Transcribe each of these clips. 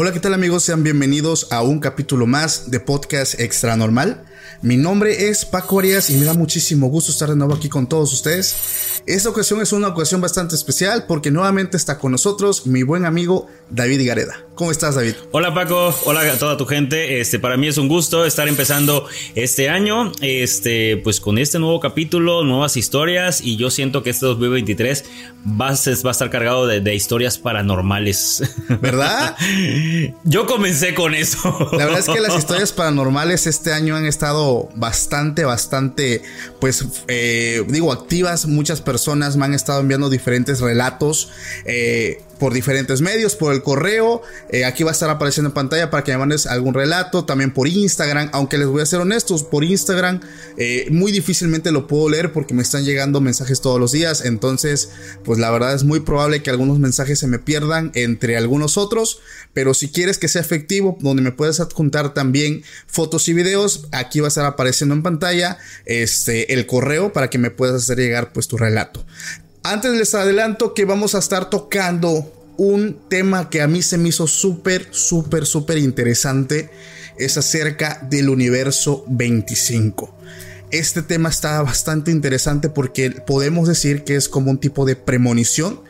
Hola, ¿qué tal amigos? Sean bienvenidos a un capítulo más de Podcast Extra Normal. Mi nombre es Paco Arias y me da muchísimo gusto estar de nuevo aquí con todos ustedes. Esta ocasión es una ocasión bastante especial porque nuevamente está con nosotros mi buen amigo David Gareda. ¿Cómo estás, David? Hola, Paco. Hola a toda tu gente. Este, para mí es un gusto estar empezando este año, este, pues con este nuevo capítulo, nuevas historias y yo siento que este 2023 va a, va a estar cargado de, de historias paranormales. ¿Verdad? yo comencé con eso. La verdad es que las historias paranormales este año han estado bastante, bastante, pues, eh, digo, activas. Muchas personas me han estado enviando diferentes relatos. Eh, por diferentes medios, por el correo. Eh, aquí va a estar apareciendo en pantalla para que me mandes algún relato. También por Instagram. Aunque les voy a ser honestos, por Instagram eh, muy difícilmente lo puedo leer porque me están llegando mensajes todos los días. Entonces, pues la verdad es muy probable que algunos mensajes se me pierdan entre algunos otros. Pero si quieres que sea efectivo, donde me puedes adjuntar también fotos y videos, aquí va a estar apareciendo en pantalla este, el correo para que me puedas hacer llegar pues tu relato. Antes les adelanto que vamos a estar tocando un tema que a mí se me hizo súper, súper, súper interesante. Es acerca del universo 25. Este tema está bastante interesante porque podemos decir que es como un tipo de premonición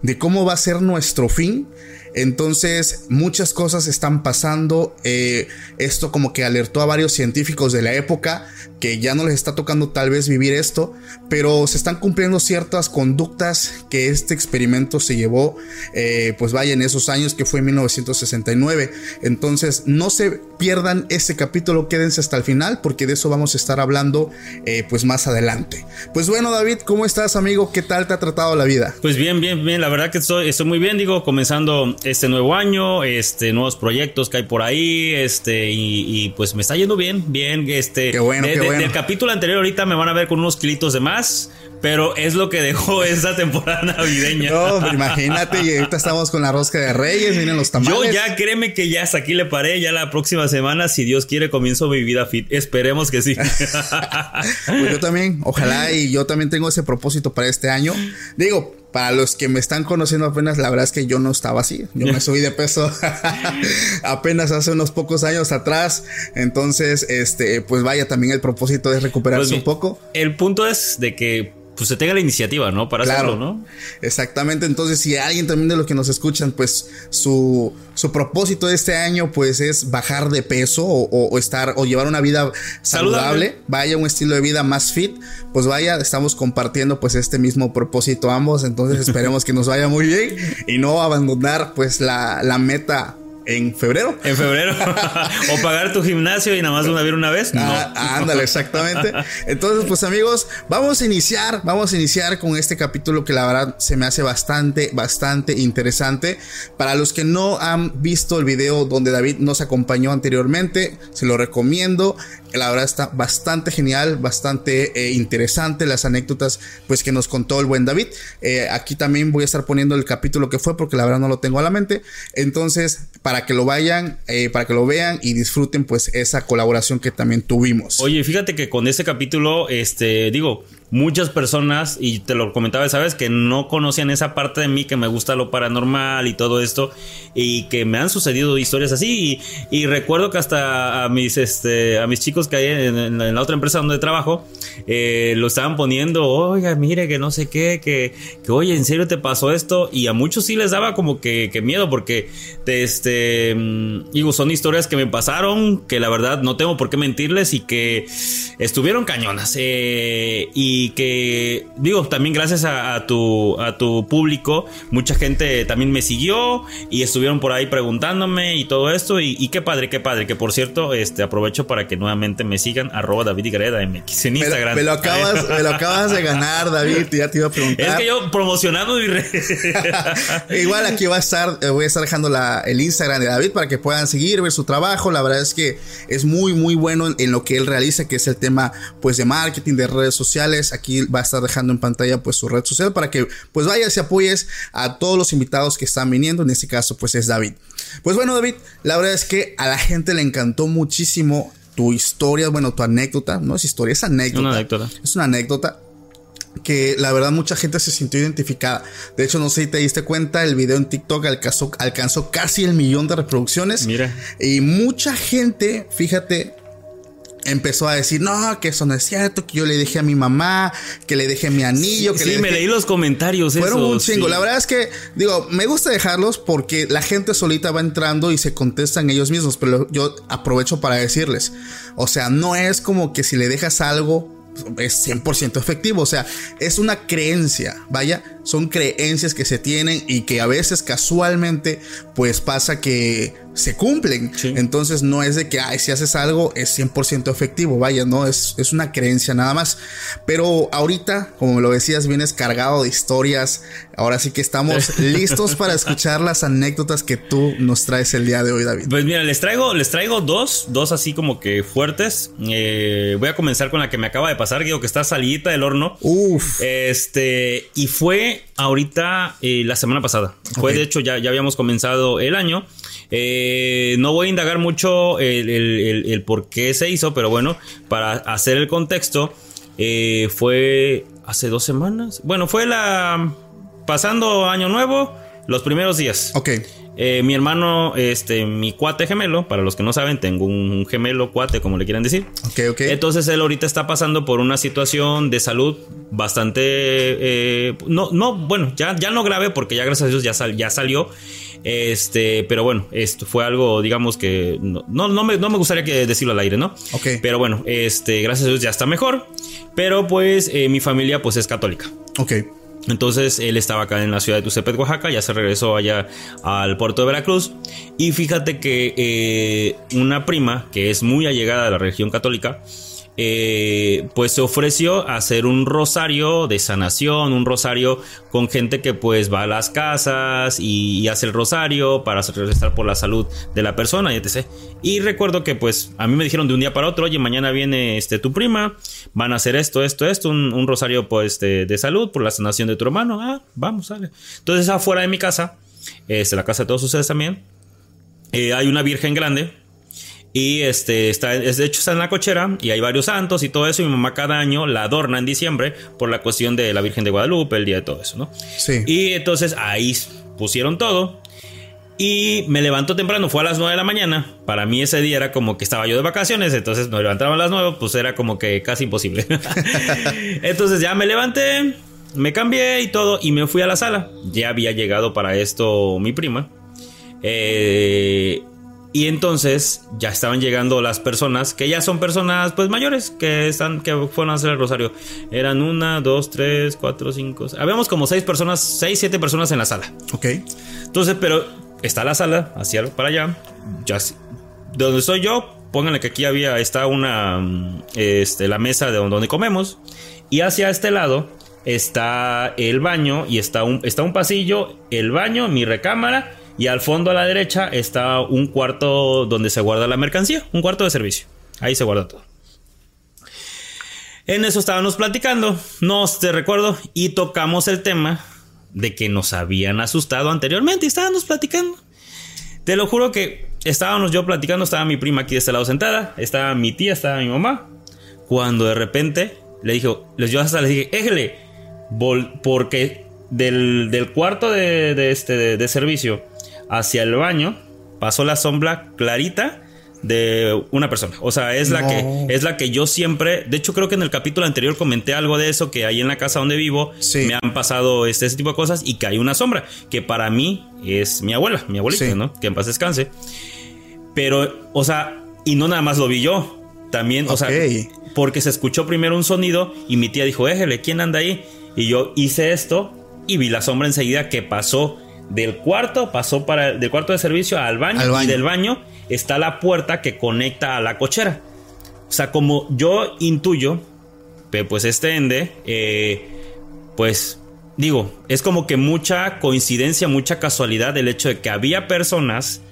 de cómo va a ser nuestro fin entonces, muchas cosas están pasando. Eh, esto como que alertó a varios científicos de la época que ya no les está tocando tal vez vivir esto, pero se están cumpliendo ciertas conductas que este experimento se llevó, eh, pues vaya, en esos años que fue en 1969. Entonces, no se pierdan ese capítulo, quédense hasta el final, porque de eso vamos a estar hablando eh, pues más adelante. Pues bueno, David, ¿cómo estás, amigo? ¿Qué tal te ha tratado la vida? Pues bien, bien, bien. La verdad que estoy, estoy muy bien, digo, comenzando este nuevo año, este, nuevos proyectos que hay por ahí, este, y, pues me está yendo bien, bien, este. Qué bueno, qué bueno. Del capítulo anterior ahorita me van a ver con unos kilitos de más, pero es lo que dejó esa temporada navideña. No, imagínate, y ahorita estamos con la rosca de reyes, miren los tamales. Yo ya créeme que ya hasta aquí le paré, ya la próxima semana, si Dios quiere, comienzo mi vida fit. Esperemos que sí. pues yo también, ojalá, y yo también tengo ese propósito para este año. Digo, para los que me están conociendo apenas, la verdad es que yo no estaba así. Yo me subí de peso apenas hace unos pocos años atrás. Entonces, este, pues vaya, también el propósito es recuperarse Pues, un poco. El punto es de que pues se tenga la iniciativa, ¿no? Para hacerlo, ¿no? Exactamente. Entonces, si alguien también de los que nos escuchan, pues su, su propósito de este año, pues es bajar de peso o, o- o estar o llevar una vida saludable, Saludable. vaya un estilo de vida más fit, pues vaya, estamos compartiendo pues este mismo propósito ambos. Entonces, esperemos que nos vaya muy bien y no abandonar pues la, la meta en febrero. En febrero. o pagar tu gimnasio y nada más una vez una vez. No. Ah, ándale, exactamente. Entonces, pues amigos, vamos a iniciar, vamos a iniciar con este capítulo que la verdad se me hace bastante, bastante interesante. Para los que no han visto el video donde David nos acompañó anteriormente, se lo recomiendo. La verdad está bastante genial, bastante eh, interesante las anécdotas pues que nos contó el buen David. Eh, aquí también voy a estar poniendo el capítulo que fue porque la verdad no lo tengo a la mente. Entonces, para que lo vayan, eh, para que lo vean y disfruten pues esa colaboración que también tuvimos. Oye, fíjate que con este capítulo, este, digo, muchas personas, y te lo comentaba, sabes, que no conocían esa parte de mí que me gusta lo paranormal y todo esto, y que me han sucedido historias así. Y, recuerdo que hasta a mis, este, a mis chicos que hay en, la otra empresa donde trabajo, eh, lo estaban poniendo, oiga, mire, que no sé qué, que, que, oye, ¿en serio te pasó esto? Y a muchos sí les daba como que, miedo, porque, este, mm, digo, son historias que me pasaron, que la verdad no tengo por qué mentirles y que estuvieron cañonas. Eh, y y que digo también gracias a, tu a tu público mucha gente también me siguió y estuvieron por ahí preguntándome y todo esto. Y, qué padre qué padre. Que por cierto este aprovecho para que nuevamente me sigan arroba David Gareda MX en Instagram. me lo, acabas me lo acabas de ganar David ya te iba a preguntar. Es que yo promocionando mi red igual aquí va a estar eh, voy a estar dejando la, el Instagram de David para que puedan seguir ver su trabajo. La verdad es que es muy muy bueno en lo que él realiza que es el tema pues de marketing de redes sociales Aquí va a estar dejando en pantalla pues su red social para que pues vayas y apoyes a todos los invitados que están viniendo. En este caso pues es David. Pues bueno David, la verdad es que a la gente le encantó muchísimo tu historia, bueno, tu anécdota, no es historia, es anécdota. Una anécdota. Es una anécdota que la verdad mucha gente se sintió identificada. De hecho, no sé si te diste cuenta, el video en TikTok alcanzó, alcanzó casi el millón de reproducciones. Mira. Y mucha gente, fíjate, empezó a decir, no, que eso no es cierto, que yo le dejé a mi mamá, que le dejé mi anillo. que sí, me leí los comentarios. Fueron un chingo. La verdad es que, digo, me gusta dejarlos porque la gente solita va entrando y se contestan ellos mismos, pero yo aprovecho para decirles, o sea, no es como que si le dejas algo es 100% efectivo, o sea, es una creencia, vaya, son creencias que se tienen y que a veces casualmente pues pasa que se cumplen. Entonces no es de que, ay, si haces algo es 100% efectivo, vaya, no, es, es una creencia nada más. Pero ahorita, como lo decías, vienes cargado de historias. Ahora sí que estamos listos para escuchar las anécdotas que tú nos traes el día de hoy, David. Pues mira, les traigo, les traigo dos, dos así como que fuertes. Eh, voy a comenzar con la que me acaba de pasar, digo que está salidita del horno. Uf. Este, y fue ahorita eh, la semana pasada. Fue de hecho, ya, ya habíamos comenzado el año. Eh, no voy a indagar mucho el, por qué se hizo, pero bueno, para hacer el contexto, eh, fue hace dos semanas. Bueno, fue la pasando año nuevo, los primeros días. Ok. Eh, mi hermano, este, mi cuate gemelo, para los que no saben, tengo un gemelo cuate, como le quieran decir. Ok, ok. Entonces él ahorita está pasando por una situación de salud bastante, no, no, bueno, ya, ya no grave porque ya gracias a Dios ya, ya salió. Este, pero bueno, esto fue algo, digamos que no, no, me, gustaría que decirlo al aire, ¿no? Ok. Pero bueno, este, gracias a Dios ya está mejor. Pero pues eh, mi familia pues es católica. Ok. Entonces él estaba acá en la ciudad de Tuzepet, Oaxaca, ya se regresó allá al puerto de Veracruz. Y fíjate que eh, una prima, que es muy allegada a la religión católica, eh, pues se ofreció hacer un rosario de sanación, un rosario con gente que pues va a las casas y, hace el rosario para estar por la salud de la persona y etc. Y recuerdo que pues a mí me dijeron de un día para otro, oye, mañana viene este, tu prima, van a hacer esto, esto, esto, un, rosario pues de, salud por la sanación de tu hermano. Ah, vamos, sale. Entonces afuera de mi casa, este, la casa de todos ustedes también, eh, hay una virgen grande y este, está, de hecho está en la cochera y hay varios santos y todo eso. Y mi mamá cada año la adorna en diciembre por la cuestión de la Virgen de Guadalupe, el día de todo eso, ¿no? Sí. Y entonces ahí pusieron todo. Y me levanto temprano, fue a las 9 de la mañana. Para mí ese día era como que estaba yo de vacaciones, entonces me levantaba a las 9, pues era como que casi imposible. entonces ya me levanté, me cambié y todo, y me fui a la sala. Ya había llegado para esto mi prima. Eh, y entonces ya estaban llegando las personas, que ya son personas pues mayores, que están, que fueron a hacer el rosario. Eran una, dos, tres, cuatro, cinco. Habíamos como seis personas, seis, siete personas en la sala. Ok. Entonces, pero está la sala, hacia para allá. Ya, de donde estoy yo, pónganle que aquí había, está una, mm, este, la mesa de donde comemos. Y hacia este lado está el baño y está un, está un pasillo, el baño, mi recámara. Y al fondo a la derecha está un cuarto donde se guarda la mercancía, un cuarto de servicio. Ahí se guarda todo. En eso estábamos platicando, no te recuerdo, y tocamos el tema de que nos habían asustado anteriormente y estábamos platicando. Te lo juro que estábamos yo platicando, estaba mi prima aquí de este lado sentada, estaba mi tía, estaba mi mamá, cuando de repente le dijo, les yo hasta le dije, éjele, porque del, cuarto de, este, de servicio hacia el baño pasó la sombra clarita de una persona. O sea, es la que es la que yo siempre, de hecho creo que en el capítulo anterior comenté algo de eso que ahí en la casa donde vivo me han pasado este, ese tipo de cosas y que hay una sombra que para mí es mi abuela, mi abuelita, ¿no? Que en paz descanse. Pero, o sea, y no nada más lo vi yo, también, o sea, porque se escuchó primero un sonido y mi tía dijo, "Éjele, ¿quién anda ahí?" Y yo hice esto y vi la sombra enseguida que pasó del cuarto, pasó para del cuarto de servicio al baño, al baño. y del baño está la puerta que conecta a la cochera. O sea, como yo intuyo, pues este ende, eh, pues digo, es como que mucha coincidencia, mucha casualidad el hecho de que había personas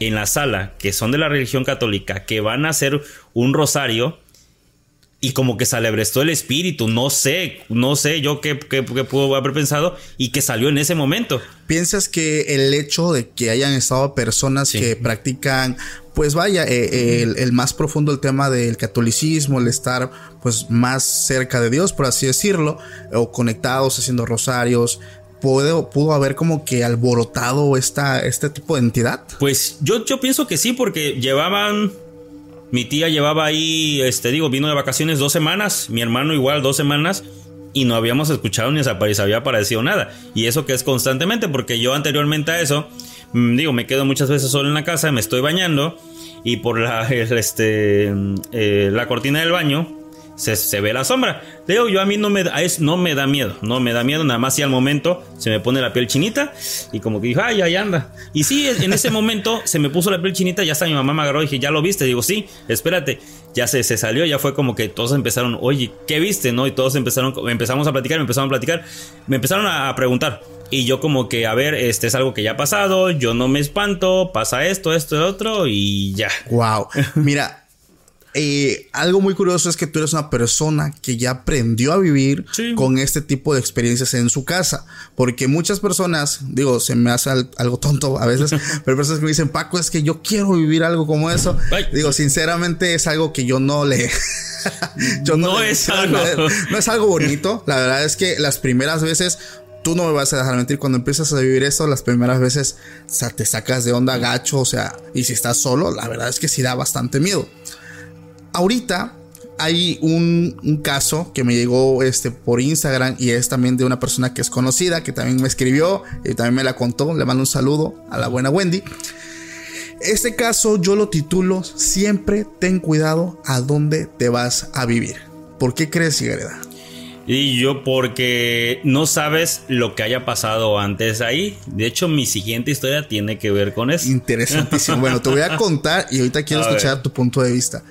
en la sala que son de la religión católica que van a hacer un rosario y como que se alebrestó el espíritu, no sé, no sé yo qué, qué, pudo haber pensado y que salió en ese momento. ¿Piensas que el hecho de que hayan estado personas que practican, pues vaya, eh, el, más profundo el tema del catolicismo, el estar pues más cerca de Dios, por así decirlo, o conectados haciendo rosarios, Pudo, pudo, haber como que alborotado esta, este tipo de entidad? Pues yo, yo pienso que sí, porque llevaban mi tía llevaba ahí, este, digo, vino de vacaciones dos semanas, mi hermano igual dos semanas, y no habíamos escuchado ni se había aparecido nada. Y eso que es constantemente, porque yo anteriormente a eso, mm, digo, me quedo muchas veces solo en la casa, me estoy bañando, y por la, este, eh, la cortina del baño, se, ve la sombra. Digo, yo a mí no me, da, no me da miedo, no me da miedo, nada más si al momento se me pone la piel chinita y como que dijo, ay, ahí anda. Y sí, en ese momento se me puso la piel chinita, ya está, mi mamá me agarró y dije, ¿ya lo viste? Digo, sí, espérate, ya se, se salió, ya fue como que todos empezaron, oye, ¿qué viste? ¿No? Y todos empezaron, empezamos a platicar, empezamos a platicar, me empezaron a preguntar. Y yo como que, a ver, este es algo que ya ha pasado, yo no me espanto, pasa esto, esto, otro y ya. Wow. Mira, eh, algo muy curioso es que tú eres una persona que ya aprendió a vivir con este tipo de experiencias en su casa. Porque muchas personas, digo, se me hace algo tonto a veces, pero personas que me dicen, Paco, es que yo quiero vivir algo como eso. Digo, sinceramente es algo que yo no le... yo no, es algo... No es algo bonito. La verdad es que las primeras veces tú no me vas a dejar mentir, cuando empiezas a vivir esto, las primeras veces o sea, te sacas de onda gacho, o sea, y si estás solo, la verdad es que sí da bastante miedo ahorita hay un, caso que me llegó este, por Instagram y es también de una persona que es conocida, que también me escribió y también me la contó. Le mando un saludo a la buena Wendy. Este caso yo lo titulo Siempre ten cuidado a dónde te vas a vivir. ¿Por qué crees, Sigreda? Y yo porque no sabes lo que haya pasado antes ahí. De hecho, mi siguiente historia tiene que ver con eso. Interesantísimo. bueno, te voy a contar y ahorita quiero escuchar tu punto de vista.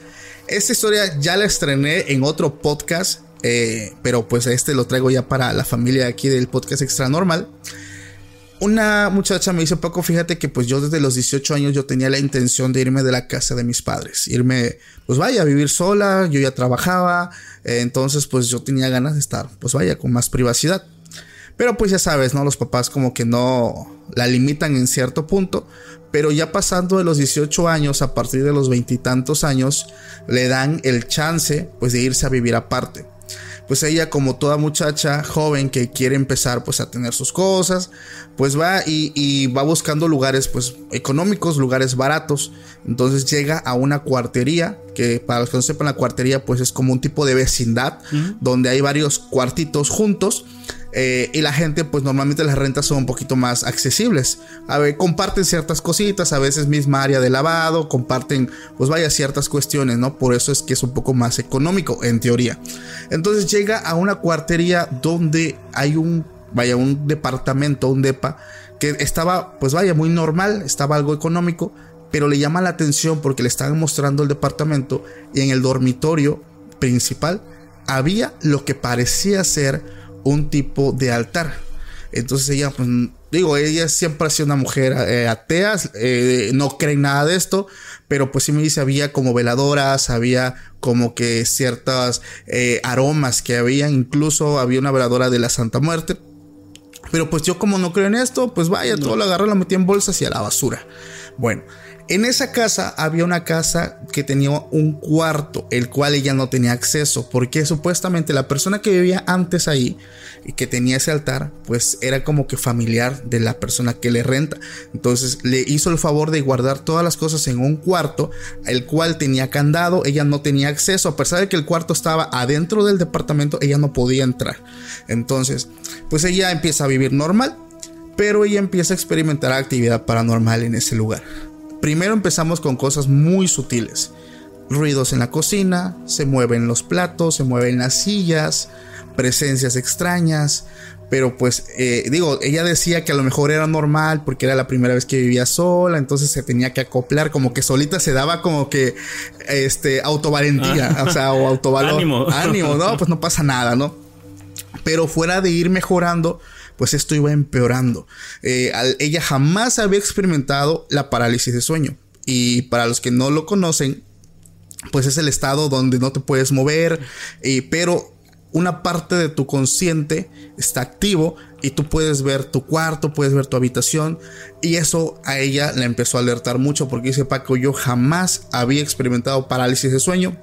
Esta historia ya la estrené en otro podcast, eh, pero pues este lo traigo ya para la familia aquí del podcast Extra Normal. Una muchacha me dice, Paco, fíjate que pues yo desde los 18 años yo tenía la intención de irme de la casa de mis padres, irme, pues vaya, a vivir sola, yo ya trabajaba, eh, entonces pues yo tenía ganas de estar, pues vaya, con más privacidad. Pero pues ya sabes, ¿no? Los papás como que no la limitan en cierto punto, pero ya pasando de los 18 años, a partir de los veintitantos años, le dan el chance pues de irse a vivir aparte. Pues ella como toda muchacha joven que quiere empezar pues a tener sus cosas, pues va y, va buscando lugares pues económicos, lugares baratos. Entonces llega a una cuartería, que para los que no sepan la cuartería pues es como un tipo de vecindad donde hay varios cuartitos juntos eh, y la gente, pues normalmente las rentas son un poquito más accesibles. A ver, comparten ciertas cositas, a veces misma área de lavado, comparten, pues vaya, ciertas cuestiones, ¿no? Por eso es que es un poco más económico, en teoría. Entonces llega a una cuartería donde hay un, vaya, un departamento, un DEPA, que estaba, pues vaya, muy normal, estaba algo económico, pero le llama la atención porque le estaban mostrando el departamento y en el dormitorio principal había lo que parecía ser un tipo de altar. Entonces ella, pues, digo, ella siempre ha sido una mujer eh, atea, eh, no cree en nada de esto, pero pues sí me dice, había como veladoras, había como que ciertos eh, aromas que había, incluso había una veladora de la Santa Muerte. Pero pues yo como no creo en esto, pues vaya, todo lo agarré, lo metí en bolsas y a la basura. Bueno, en esa casa había una casa que tenía un cuarto, el cual ella no tenía acceso, porque supuestamente la persona que vivía antes ahí y que tenía ese altar, pues era como que familiar de la persona que le renta. Entonces le hizo el favor de guardar todas las cosas en un cuarto, el cual tenía candado, ella no tenía acceso, a pesar de que el cuarto estaba adentro del departamento, ella no podía entrar. Entonces, pues ella empieza a vivir normal, pero ella empieza a experimentar actividad paranormal en ese lugar. Primero empezamos con cosas muy sutiles. Ruidos en la cocina, se mueven los platos, se mueven las sillas, presencias extrañas. Pero pues eh, digo, ella decía que a lo mejor era normal porque era la primera vez que vivía sola, entonces se tenía que acoplar, como que solita se daba como que este autovalentía, ah. o sea, o autovalor. Ánimo. Ánimo, no, pues no pasa nada, ¿no? Pero fuera de ir mejorando, pues esto iba empeorando. Eh, ella jamás había experimentado la parálisis de sueño. Y para los que no lo conocen, pues es el estado donde no te puedes mover, eh, pero una parte de tu consciente está activo y tú puedes ver tu cuarto, puedes ver tu habitación y eso a ella le empezó a alertar mucho porque dice Paco, yo jamás había experimentado parálisis de sueño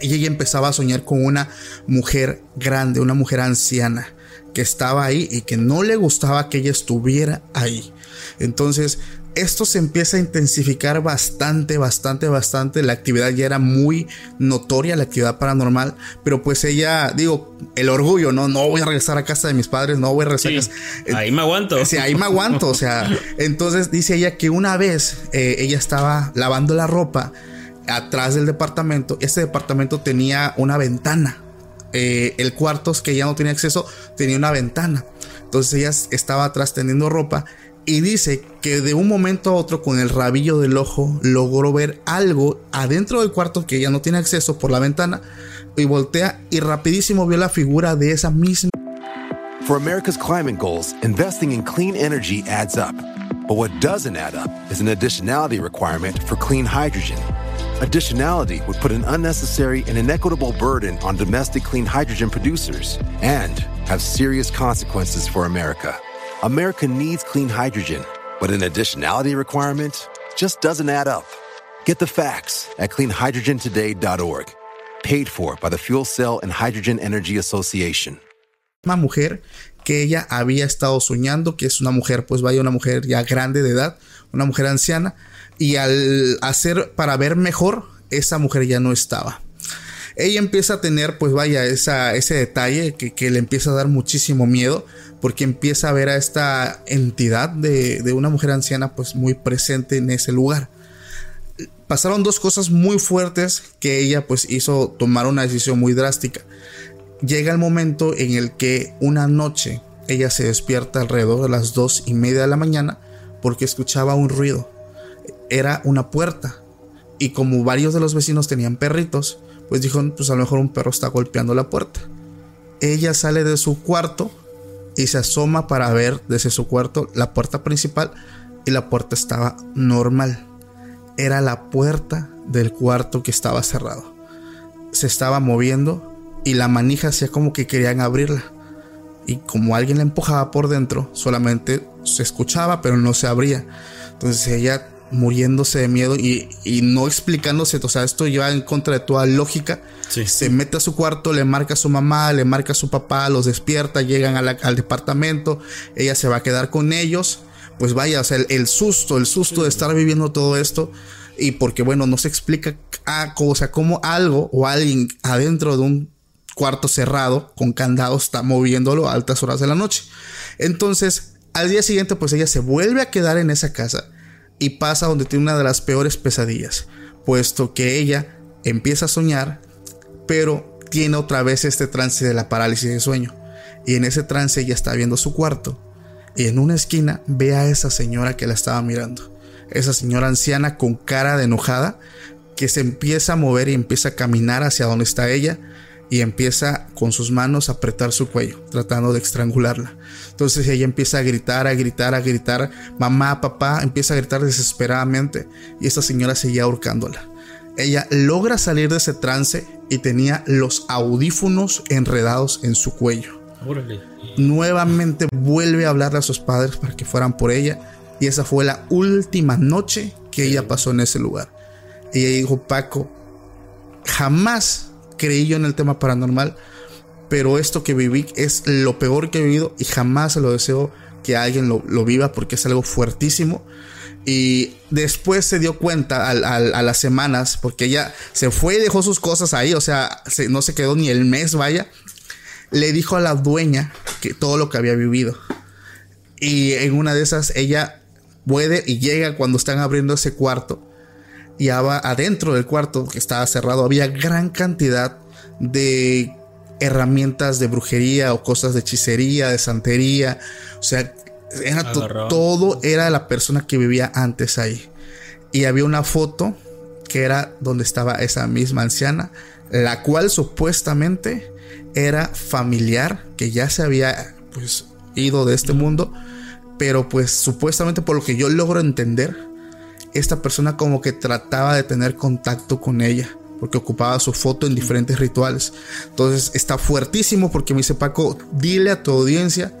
y ella empezaba a soñar con una mujer grande, una mujer anciana que estaba ahí y que no le gustaba que ella estuviera ahí. Entonces, esto se empieza a intensificar bastante, bastante, bastante. La actividad ya era muy notoria, la actividad paranormal. Pero pues ella, digo, el orgullo, ¿no? No voy a regresar a casa de mis padres, no voy a regresar a casa. Ahí me aguanto. Sí, ahí me aguanto. O sea, entonces dice ella que una vez eh, ella estaba lavando la ropa atrás del departamento. Este departamento tenía una ventana eh, el cuarto que ya no tenía acceso tenía una ventana. Entonces ella estaba atrás tendiendo ropa y dice que de un momento a otro con el rabillo del ojo logró ver algo adentro del cuarto que ya no tiene acceso por la ventana y voltea y rapidísimo vio la figura de esa misma. For America's climate goals, investing in clean energy adds up. But what doesn't add up is an additionality requirement for clean hydrogen. Additionality would put an unnecessary and inequitable burden on domestic clean hydrogen producers and have serious consequences for America. America needs clean hydrogen, but an additionality requirement just doesn't add up. Get the facts at cleanhydrogentoday.org. Paid for by the Fuel Cell and Hydrogen Energy Association. Una mujer que ella había estado soñando, que es una mujer, pues vaya, una mujer ya grande de edad, una mujer anciana, y al hacer para ver mejor, esa mujer ya no estaba. Ella empieza a tener, pues vaya, ese detalle que, le empieza a dar muchísimo miedo, porque empieza a ver a esta entidad de, de una mujer anciana, pues muy presente en ese lugar. Pasaron dos cosas muy fuertes que ella pues hizo tomar una decisión muy drástica. Llega el momento en el que una noche ella se despierta alrededor de las dos y media de la mañana porque escuchaba un ruido era una puerta. Y como varios de los vecinos tenían perritos, pues dijo, pues a lo mejor un perro está golpeando la puerta. Ella sale de su cuarto y se asoma para ver desde su cuarto la puerta principal y la puerta estaba normal. Era la puerta del cuarto que estaba cerrado. Se estaba moviendo y la manija hacía como que querían abrirla. Y como alguien la empujaba por dentro, solamente se escuchaba, pero no se abría. Entonces ella muriéndose de miedo y, no explicándose, o sea, esto lleva en contra de toda lógica. Se mete a su cuarto, le marca a su mamá, le marca a su papá, los despierta, llegan al departamento, ella se va a quedar con ellos. Pues vaya, o sea, el, susto, el susto de estar viviendo todo esto. Y porque, bueno, no se explica, a, o sea, cómo algo o alguien adentro de un cuarto cerrado con candado está moviéndolo a altas horas de la noche. Entonces, al día siguiente, pues ella se vuelve a quedar en esa casa y pasa donde tiene una de las peores pesadillas, puesto que ella empieza a soñar, pero tiene otra vez este trance de la parálisis de sueño. Y en ese trance ella está viendo su cuarto y en una esquina ve a esa señora que la estaba mirando. Esa señora anciana con cara de enojada que se empieza a mover y empieza a caminar hacia donde está ella y empieza con sus manos a apretar su cuello, tratando de estrangularla. Entonces ella empieza a gritar, a gritar, a gritar, mamá, papá, empieza a gritar desesperadamente y esta señora seguía ahorcándola. Ella logra salir de ese trance y tenía los audífonos enredados en su cuello. Nuevamente vuelve a hablarle a sus padres para que fueran por ella y esa fue la última noche que ella pasó en ese lugar. Ella dijo, Paco, jamás creí yo en el tema paranormal, pero esto que viví es lo peor que he vivido y jamás se lo deseo que alguien lo, viva porque es algo fuertísimo. Y después se dio cuenta a, las semanas, porque ella se fue y dejó sus cosas ahí, o sea, no se quedó ni el mes, vaya. Le dijo a la dueña que todo lo que había vivido. Y en una de esas ella puede y llega cuando están abriendo ese cuarto y adentro del cuarto que estaba cerrado había gran cantidad de herramientas de brujería o cosas de hechicería, de santería. O sea, era todo era la persona que vivía antes ahí. Y había una foto que era donde estaba esa misma anciana, la cual supuestamente era familiar, que ya se había pues ido de este mundo, pero pues supuestamente por lo que yo logro entender, esta persona como que trataba de tener contacto con ella porque ocupaba su foto en diferentes rituales. Entonces está fuertísimo porque me dice Paco, dile a tu audiencia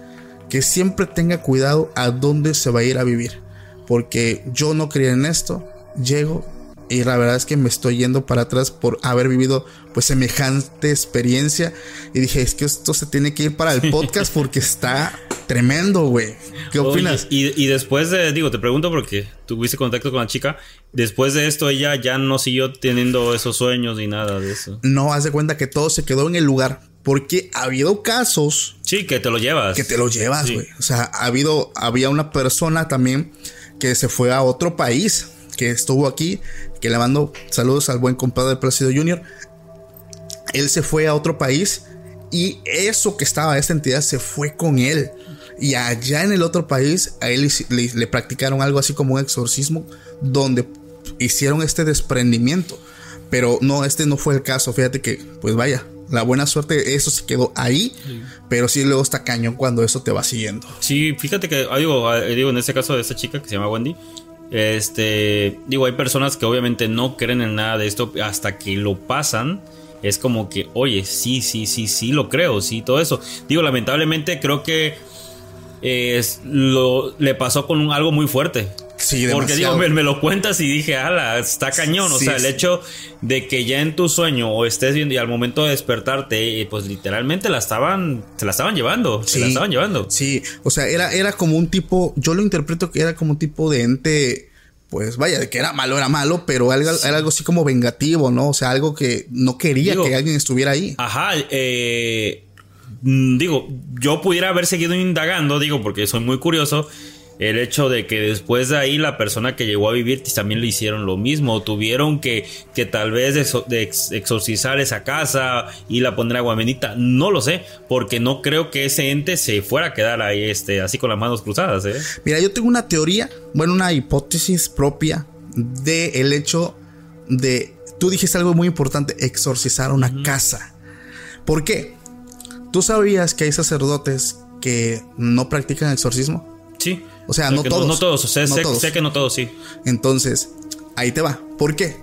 que siempre tenga cuidado a dónde se va a ir a vivir. Porque yo no creía en esto, llego y la verdad es que me estoy yendo para atrás por haber vivido pues semejante experiencia y dije, es que esto se tiene que ir para el podcast porque está tremendo, güey. ¿Qué opinas? y, después de, digo, te pregunto porque tuviste contacto con la chica, después de esto ella ya no siguió teniendo esos sueños ni nada de eso. No, haz de cuenta que todo se quedó en el lugar. Porque ha habido casos. Sí, que te lo llevas. Que te lo llevas, güey. O sea, ha habido, había una persona también que se fue a otro país, que estuvo aquí, que le mando saludos al buen compadre Plácido Junior. Él se fue a otro país y eso que estaba, esa entidad se fue con él. Y allá en el otro país, a él le, practicaron algo así como un exorcismo, donde hicieron este desprendimiento. Pero no, este no fue el caso. Fíjate que, pues vaya, la buena suerte, eso se quedó ahí, pero sí luego está cañón cuando eso te va siguiendo. Sí, fíjate que, ah, digo, ah, digo, en este caso de esta chica que se llama Wendy, este, digo, hay personas que obviamente no creen en nada de esto hasta que lo pasan. Es como que, oye, sí, sí, sí, sí, lo creo, sí, todo eso. Digo, lamentablemente creo que es, lo, le pasó con algo muy fuerte. Sí, Porque digo, me, lo cuentas y dije, ala, está cañón. o sea, el hecho de que ya en tu sueño o estés viendo y al momento de despertarte, eh, pues literalmente la estaban, se la estaban llevando. se la estaban llevando. Sí, o sea, era, era como un tipo, yo lo interpreto que era como un tipo de ente pues vaya, de que era malo, era malo, pero algo, era algo así como vengativo, ¿no? O sea, algo que no quería que alguien estuviera ahí. Ajá, eh, digo, yo pudiera haber seguido indagando, digo, porque soy muy curioso, el hecho de que después de ahí la persona que llegó a vivir también le hicieron lo mismo, tuvieron que, que tal vez exorcizar esa casa y la poner agua bendita, no lo sé, porque no creo que ese ente se fuera a quedar ahí este, así con las manos cruzadas. ¿eh? Mira, yo tengo una teoría, bueno, una hipótesis propia de el hecho de, tú dijiste algo muy importante, exorcizar una casa. ¿Por qué? ¿Tú sabías que hay sacerdotes que no practican exorcismo? Sí. O sea, no todos. No, todos. O sea, sé, que no todos, sí. Entonces, ahí te va. ¿Por qué?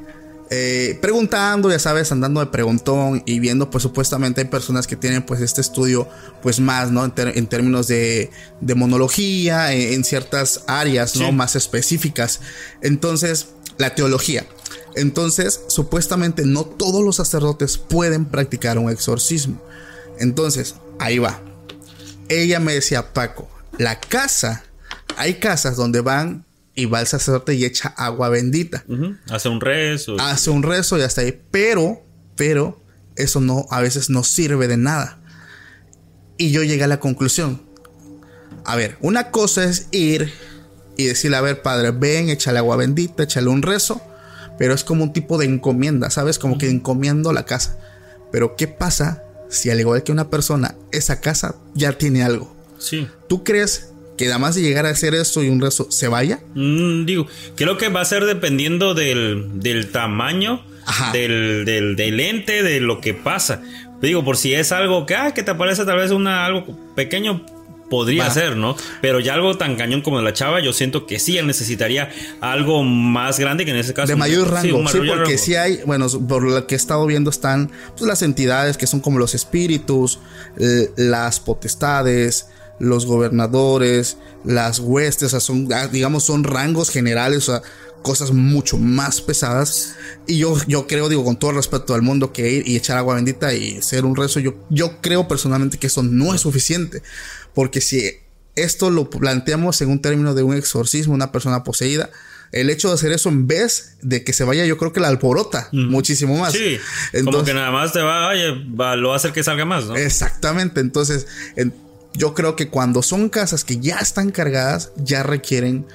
Eh, preguntando, ya sabes, andando de preguntón y viendo, pues supuestamente hay personas que tienen pues este estudio pues más, ¿no? En, términos de, de monología, en, ciertas áreas, ¿no? Más específicas. Entonces, la teología. Entonces, supuestamente no todos los sacerdotes pueden practicar un exorcismo. Entonces, ahí va. Ella me decía, Paco, la casa, hay casas donde van y va el sacerdote y echa agua bendita. Hace un rezo. Hace un rezo y hasta ahí. Pero, pero, eso no, a veces no sirve de nada. Y yo llegué a la conclusión. A ver, una cosa es ir y decirle, a ver, padre, ven, échale agua bendita, échale un rezo. Pero es como un tipo de encomienda, ¿sabes? Como que encomiendo la casa. Pero ¿qué pasa si al igual que una persona, esa casa ya tiene algo. Sí. ¿Tú crees que además de llegar a hacer esto y un resto se vaya? Mm, digo, creo que va a ser dependiendo del, del tamaño, del, del, del, ente, de lo que pasa. Digo, por si es algo que, ah, que te parece tal vez una, algo pequeño, podría ser, ¿no? Pero ya algo tan cañón como la chava, yo siento que sí, él necesitaría algo más grande que en ese caso. De mayor rango, sí, porque sí hay, bueno, por lo que he estado viendo están pues, las entidades que son como los espíritus, eh, las potestades, los gobernadores, las huestes, o sea, son, ah, digamos, son rangos generales, o sea, cosas mucho más pesadas. Y yo, yo creo, digo, con todo el respeto al mundo, que ir y echar agua bendita y ser un rezo, yo, yo creo personalmente que eso no es suficiente. Porque si esto lo planteamos en un término de un exorcismo, una persona poseída, el hecho de hacer eso en vez de que se vaya, yo creo que la alborota muchísimo más. Sí, como que nada más te va, oye, lo va a hacer que salga más, ¿no? Exactamente, entonces yo creo que cuando son casas que ya están cargadas, ya requieren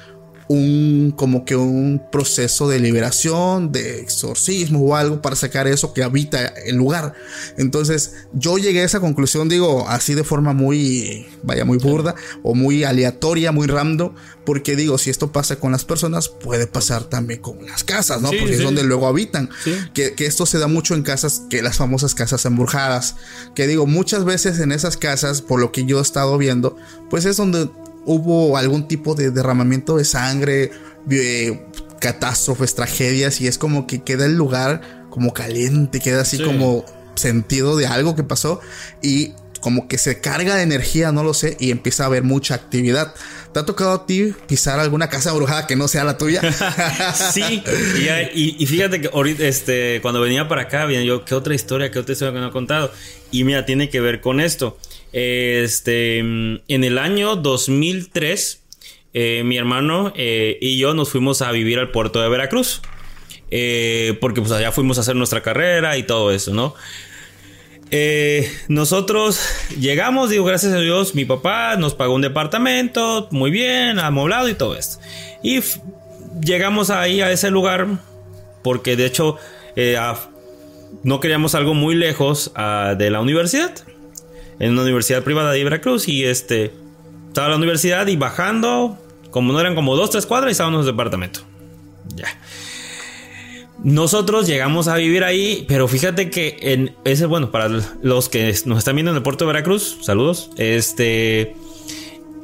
un como que un proceso de liberación, de exorcismo o algo para sacar eso que habita el lugar. Entonces, yo llegué a esa conclusión, digo, así de forma muy, vaya, muy burda o muy aleatoria, muy random, porque digo, si esto pasa con las personas, puede pasar también con las casas, ¿no? porque es donde luego habitan. Que, que esto se da mucho en casas, que las famosas casas embrujadas, que digo, muchas veces en esas casas, por lo que yo he estado viendo, pues es donde hubo algún tipo de derramamiento de sangre, catástrofes, tragedias, y es como que queda el lugar como caliente, queda así como sentido de algo que pasó y como que se carga de energía, no lo sé, y empieza a haber mucha actividad. ¿Te ha tocado a ti pisar alguna casa brujada que no sea la tuya? sí, y, fíjate que ahorita, este, cuando venía para acá, venía yo, ¿qué otra historia, qué otra historia que no he contado? Y mira, tiene que ver con esto. Este, en el año 2003, eh, mi hermano eh, y yo nos fuimos a vivir al puerto de Veracruz. Eh, porque pues allá fuimos a hacer nuestra carrera y todo eso, ¿no? nosotros llegamos, digo, gracias a Dios, mi papá nos pagó un departamento, muy bien, amoblado y todo esto. Y llegamos ahí a ese lugar, porque de hecho no queríamos algo muy lejos ah, de la universidad en una universidad privada de Veracruz y este estaba la universidad y bajando, como no eran como dos, tres cuadras y estábamos en el departamento. Ya. Nosotros llegamos a vivir ahí, pero fíjate que en ese, bueno, para los que nos están viendo en el puerto de Veracruz, saludos, este,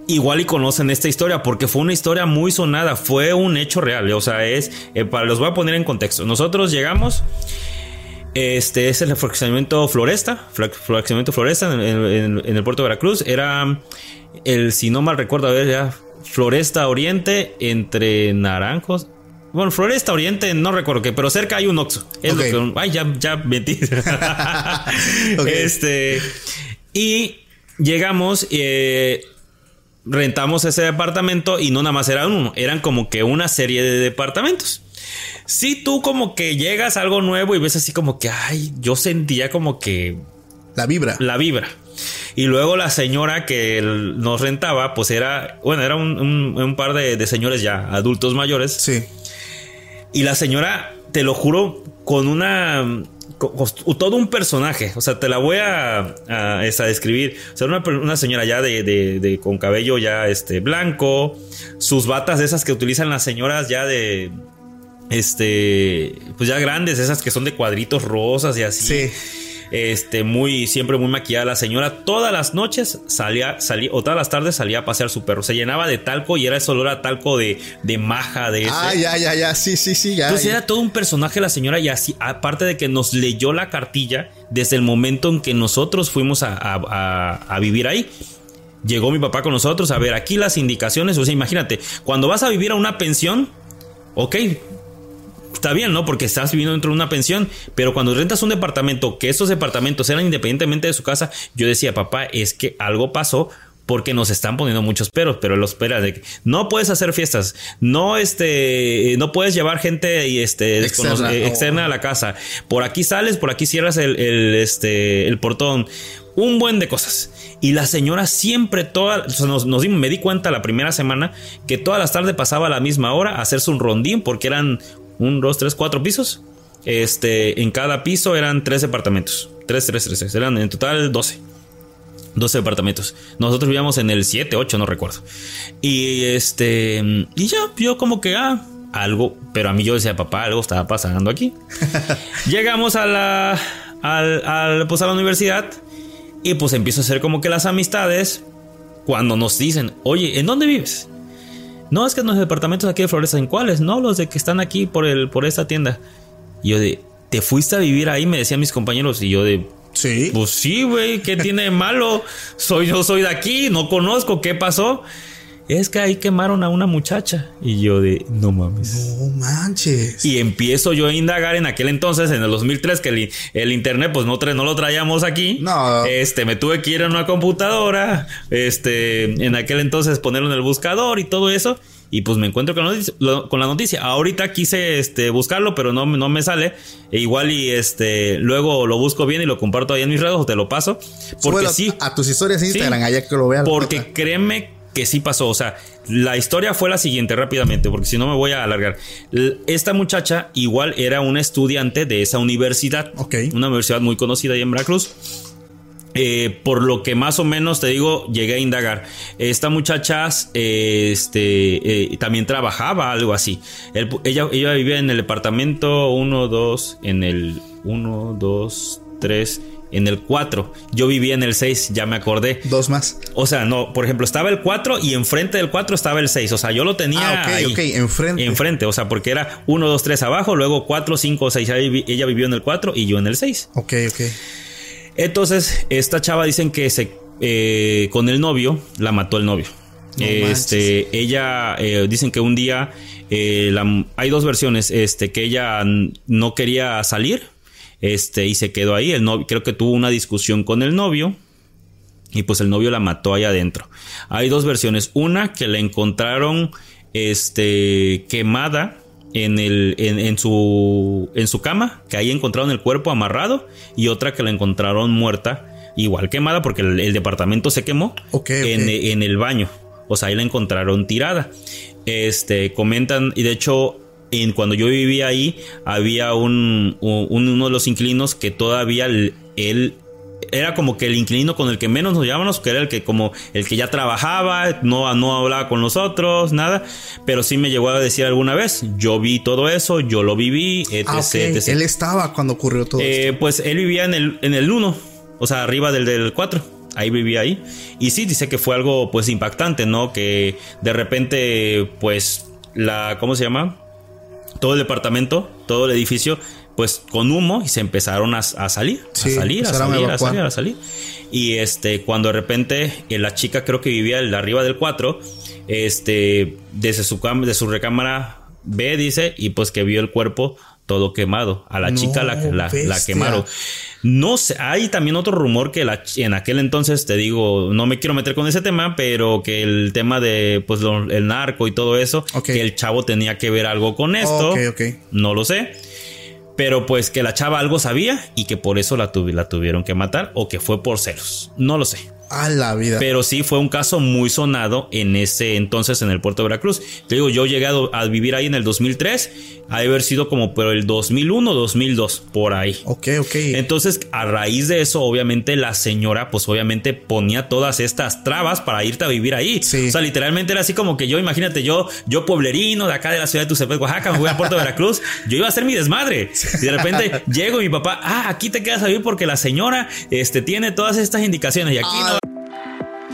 igual y conocen esta historia porque fue una historia muy sonada, fue un hecho real, o sea, es, eh, para los voy a poner en contexto. Nosotros llegamos este es el fraccionamiento Floresta, fraccionamiento Floresta en, el puerto de Veracruz. Era el, si no mal recuerdo, a ver, ya, Floresta Oriente entre Naranjos. Bueno, Floresta Oriente, no recuerdo qué, pero cerca hay un Oxxo. ay, ya, ya metí. Este. Y llegamos, eh, rentamos ese departamento y no nada más era uno, eran como que una serie de departamentos si tú como que llegas a algo nuevo y ves así como que, ay, yo sentía como que... La vibra. La vibra. Y luego la señora que nos rentaba, pues era, bueno, era un, par de, señores ya, adultos mayores. Sí. Y la señora, te lo juro, con una... todo un personaje, o sea, te la voy a, a, describir. O sea, una, señora ya de, de, con cabello ya este, blanco, sus batas esas que utilizan las señoras ya de, este, pues ya grandes, esas que son de cuadritos rosas y así. Este, muy, siempre muy maquillada. La señora todas las noches salía, salía, o todas las tardes salía a pasear su perro. Se llenaba de talco y era ese olor a talco de, de maja, de Ah, ya, ya, ya, sí, sí, sí, ya. Entonces era todo un personaje la señora y así, aparte de que nos leyó la cartilla desde el momento en que nosotros fuimos a, a vivir ahí llegó mi papá con nosotros a ver aquí las indicaciones. O sea, imagínate, cuando vas a vivir a una pensión, ok, está bien, ¿no? Porque estás viviendo dentro de una pensión, pero cuando rentas un departamento, que estos departamentos eran independientemente de su casa, yo decía, papá, es que algo pasó porque nos están poniendo muchos peros, pero los peros de que no puedes hacer fiestas, no este, no puedes llevar gente y este externa, a la casa. Por aquí sales, por aquí cierras el, este, el portón. Un buen de cosas. Y la señora siempre, toda, nos, nos, me di cuenta la primera semana que todas las tardes pasaba a la misma hora a hacerse un rondín porque eran un, dos, tres, cuatro pisos. Este, en cada piso eran tres departamentos. Tres, tres, tres, eran en total doce. 12 departamentos. Nosotros vivíamos en el 7, 8, no recuerdo. Y este. Y ya, yo como que, ah, algo. Pero a mí yo decía, papá, algo estaba pasando aquí. Llegamos a la. Al, pues a la universidad. Y pues empiezo a hacer como que las amistades. Cuando nos dicen, oye, ¿en dónde vives? No, es que en los departamentos aquí de Flores, ¿en cuáles? No, los de que están aquí por, el, por esta tienda. Y yo de, ¿te fuiste a vivir ahí? Me decían mis compañeros. Y yo de, Sí. Pues sí, güey, ¿qué tiene de malo? Soy yo, soy de aquí, no conozco, ¿qué pasó? Es que ahí quemaron a una muchacha. Y yo de, no mames. No manches. Y empiezo yo a indagar en aquel entonces, en el 2003, que el, internet pues no, no lo traíamos aquí. No. Este, me tuve que ir a una computadora, este, en aquel entonces ponerlo en el buscador y todo eso. Y pues me encuentro con la noticia. Con la noticia. Ahorita quise este, buscarlo, pero no, no me sale. E igual y este luego lo busco bien y lo comparto ahí en mis redes o te lo paso. Porque sí. A tus historias de Instagram, allá que lo vean. Porque créeme que sí pasó. O sea, la historia fue la siguiente rápidamente, porque si no me voy a alargar. Esta muchacha igual era una estudiante de esa universidad. Ok. Una universidad muy conocida ahí en Veracruz. Eh, por lo que más o menos te digo, llegué a indagar. Esta muchacha eh, este, eh, también trabajaba algo así. ella, ella vivía en el departamento 1, 2, en el 1, 2, 3, en el 4. Yo vivía en el 6, ya me acordé. Dos más. O sea, no, por ejemplo, estaba el 4 y enfrente del 4 estaba el 6. O sea, yo lo tenía. Ah, ok, ok, enfrente. Enfrente, o sea, porque era 1, 2, 3 abajo, luego 4, 5, 6. Ella vivió en el 4 y yo en el 6. Ok, ok. Entonces, esta chava dicen que se eh, con el novio la mató el novio. este, ella eh, dicen que un día eh, hay dos versiones, este, que ella no quería salir, este, y se quedó ahí. El novio, creo que tuvo una discusión con el novio. Y pues el novio la mató ahí adentro. Hay dos versiones. Una que la encontraron este, quemada en, el, en, su, en su cama, que ahí encontraron el cuerpo amarrado, y otra que la encontraron muerta, igual quemada, porque el, departamento se quemó En, el baño. O sea, ahí la encontraron tirada. Este, comentan, y de hecho, en, cuando yo vivía ahí, había un, uno de los inquilinos que todavía él era como que el inquilino con el que menos nos llevábamos, que era el que como el que ya trabajaba, no, no hablaba con nosotros, nada, pero sí me llegó a decir alguna vez, yo vi todo eso, yo lo viví, etc. Ah, Él estaba cuando ocurrió todo eh, Pues él vivía en el, en el 1, o sea, arriba del, del 4 ahí vivía ahí. Y sí, dice que fue algo pues impactante, ¿no? Que de repente pues la, ¿cómo se llama? Todo el departamento, todo el edificio pues con humo y se empezaron a, salir, a salir, a salir, a salir, a salir. Y este, cuando de repente eh, la chica creo que vivía arriba del 4, este, desde su, de su recámara ve, dice, y pues que vio el cuerpo todo quemado. A la chica la, la, quemaron. No sé, hay también otro rumor que la, en aquel entonces, te digo, no me quiero meter con ese tema, pero que el tema de pues el narco y todo eso, que el chavo tenía que ver algo con esto. No lo sé. Pero pues que la chava algo sabía y que por eso la, la tuvieron que matar o que fue por celos. No lo sé. A la vida. Pero sí fue un caso muy sonado en ese entonces en el puerto de Veracruz. Te digo, yo llegué a, vivir ahí en el 2003, ha de haber sido como pero el 2001, 2002, por ahí. Ok, ok. Entonces, a raíz de eso, obviamente la señora, pues obviamente ponía todas estas trabas para irte a vivir ahí. Sí. O sea, literalmente era así como que yo, imagínate, yo, yo pueblerino de acá de la ciudad de Tucepet, Oaxaca, me voy a Puerto de Veracruz, yo iba a hacer mi desmadre. Y de repente llego y mi papá, ah, aquí te quedas a vivir porque la señora este, tiene todas estas indicaciones y aquí no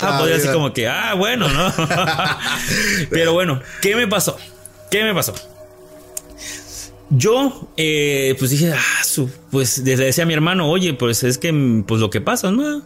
Ah, Ah, podría mira. como que, ah, bueno, ¿no? Pero bueno, ¿qué me pasó? ¿Qué me pasó? Yo, eh, pues dije, ah, su- pues le decía a mi hermano, oye, pues es que, pues lo que pasa, ¿no?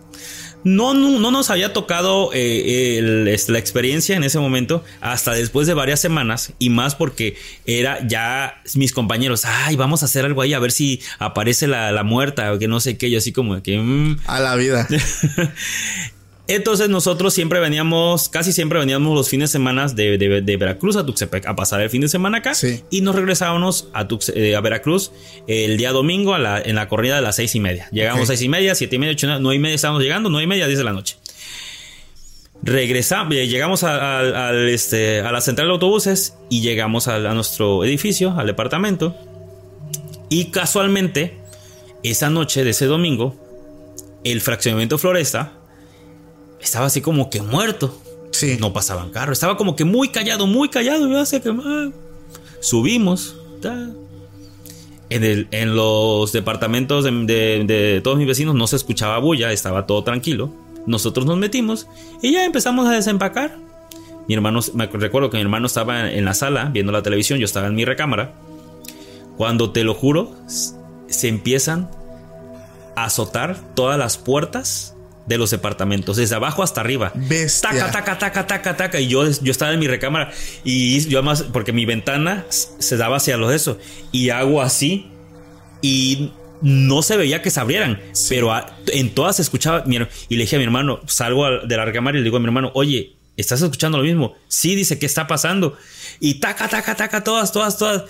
No, no, no nos había tocado eh, el- la experiencia en ese momento hasta después de varias semanas y más porque era ya mis compañeros, ay, vamos a hacer algo ahí a ver si aparece la, la muerta o que no sé qué, yo así como que... mm, A la vida. entonces nosotros siempre veníamos, casi siempre veníamos los fines de semana de, de- de Veracruz a Tuxtepec a pasar el fin de semana acá Sí. y nos regresábamos a, Tux- eh, a Veracruz el día domingo a la- en la corrida de las seis y media. Llegamos Ok. seis y media, siete y media, ocho, nueve y media estábamos llegando, nueve y media, diez de la noche. Regresamos, llegamos a, a- al, este, a la central de autobuses y llegamos a, a nuestro edificio, al departamento. Y casualmente, esa noche de ese domingo, el fraccionamiento Floresta estaba así como que muerto. Sí. No pasaban carros. Estaba como que muy callado, muy callado. Yo sé que ah, subimos. ta. En, el- en los departamentos de, de- de todos mis vecinos no se escuchaba bulla, estaba todo tranquilo. Nosotros nos metimos y ya empezamos a desempacar. Mi hermano, me recuerdo que mi hermano estaba en la sala viendo la televisión, yo estaba en mi recámara. Cuando te lo juro, se empiezan a azotar todas las puertas de los departamentos, desde abajo hasta arriba. Bestia. Taca, taca, taca, taca, taca. Y yo, yo estaba en mi recámara y yo además, porque mi ventana se daba hacia los eso. Y hago así y no se veía que se abrieran, pero a- en todas se escuchaba. mi y le dije a mi hermano, salgo al- de la recámara y le digo a mi hermano, oye, ¿estás escuchando lo mismo? Sí, dice, ¿qué está pasando? Y taca, taca, taca, todas, todas, todas.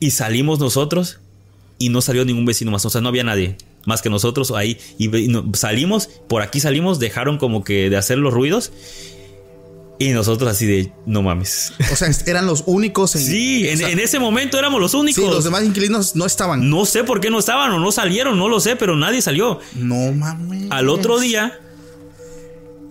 Y salimos nosotros y no salió ningún vecino más, o sea, no había nadie más que nosotros ahí. Y, salimos, por aquí salimos, dejaron como que de hacer los ruidos. Y nosotros así de, no mames. O sea, eran los únicos en. Sí, en, o sea, en ese momento éramos los únicos. sí, los demás inquilinos no estaban. No sé por qué no estaban o no salieron, no lo sé, pero nadie salió. No mames. Al otro día,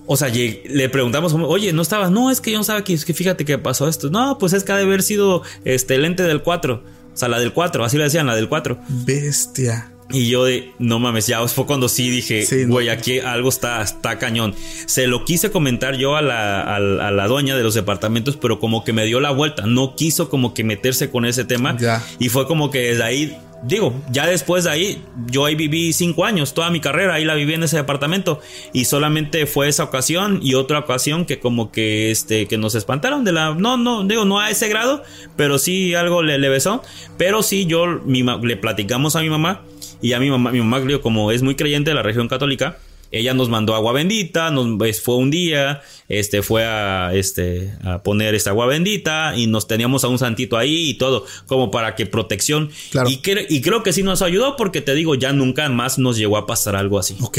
o sea, le preguntamos, oye, ¿no estabas? No, es que yo no sabía que, es que fíjate que pasó esto. No, pues es que ha de haber sido este el ente del 4. O sea, la del 4, así le decían, la del 4. Bestia. Y yo de, no mames, ya fue cuando sí dije, Sí, no. güey, aquí algo está, está cañón. Se lo quise comentar yo a la, a, a la dueña de los departamentos, pero como que me dio la vuelta, no quiso como que meterse con ese tema. Ya. Y fue como que desde ahí, digo, ya después de ahí, yo ahí viví cinco años, toda mi carrera, ahí la viví en ese departamento. Y solamente fue esa ocasión y otra ocasión que como que, este, que nos espantaron de la, no, no, digo, no a ese grado, pero sí algo le, le besó. Pero sí, yo mi le platicamos a mi mamá y a mi mamá, mi mamá, como es muy creyente de la religión católica, ella nos mandó agua bendita, nos pues, fue un día, este fue a este a poner esta agua bendita y nos teníamos a un santito ahí y todo, como para que protección. Claro. Y, cre- y creo que sí nos ayudó porque te digo, ya nunca más nos llegó a pasar algo así. Ok.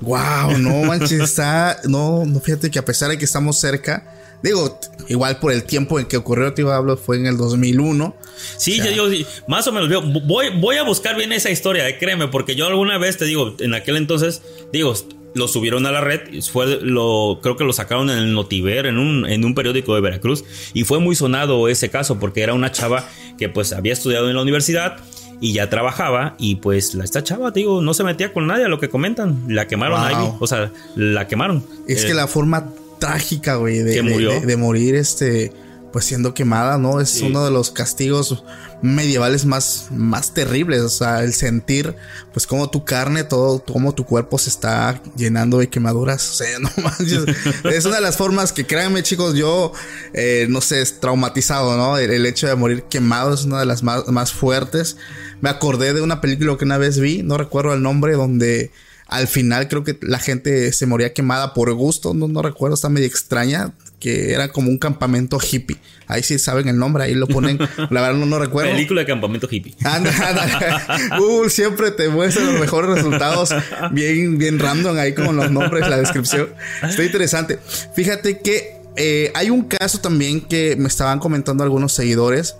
wow, no manches, está. No, no, fíjate que a pesar de que estamos cerca. Digo, igual por el tiempo en que ocurrió, te hablar, fue en el 2001. Sí, yo digo, más o menos. veo- Voy, voy a buscar bien esa historia, eh, créeme, porque yo alguna vez te digo, en aquel entonces, digo, lo subieron a la red, fue lo, creo que lo sacaron en el Notiver, en un, en un periódico de Veracruz, y fue muy sonado ese caso, porque era una chava que pues había estudiado en la universidad y ya trabajaba, y pues la, esta chava, te digo, no se metía con nadie, a lo que comentan, la quemaron Wow. ahí, o sea, la quemaron. Es Eh, que la forma trágica, güey, de, morir, este, pues siendo quemada, ¿no? Es Sí. uno de los castigos medievales más, más terribles. O sea, el sentir, pues, como tu carne, todo, cómo tu cuerpo se está llenando de quemaduras. O sea, no manches. es una de las formas que, créanme, chicos, yo, eh, no sé, es traumatizado, ¿no? El, el hecho de morir quemado es una de las más, más fuertes. Me acordé de una película que una vez vi, no recuerdo el nombre, donde al final creo que la gente se moría quemada por gusto, no, no recuerdo, está medio extraña, que era como un campamento hippie. Ahí sí saben el nombre, ahí lo ponen, la verdad no, no recuerdo. Película de campamento hippie. Anda, anda. Google siempre te muestra los mejores resultados bien, bien random ahí con los nombres, la descripción. Está interesante. Fíjate que eh, hay un caso también que me estaban comentando algunos seguidores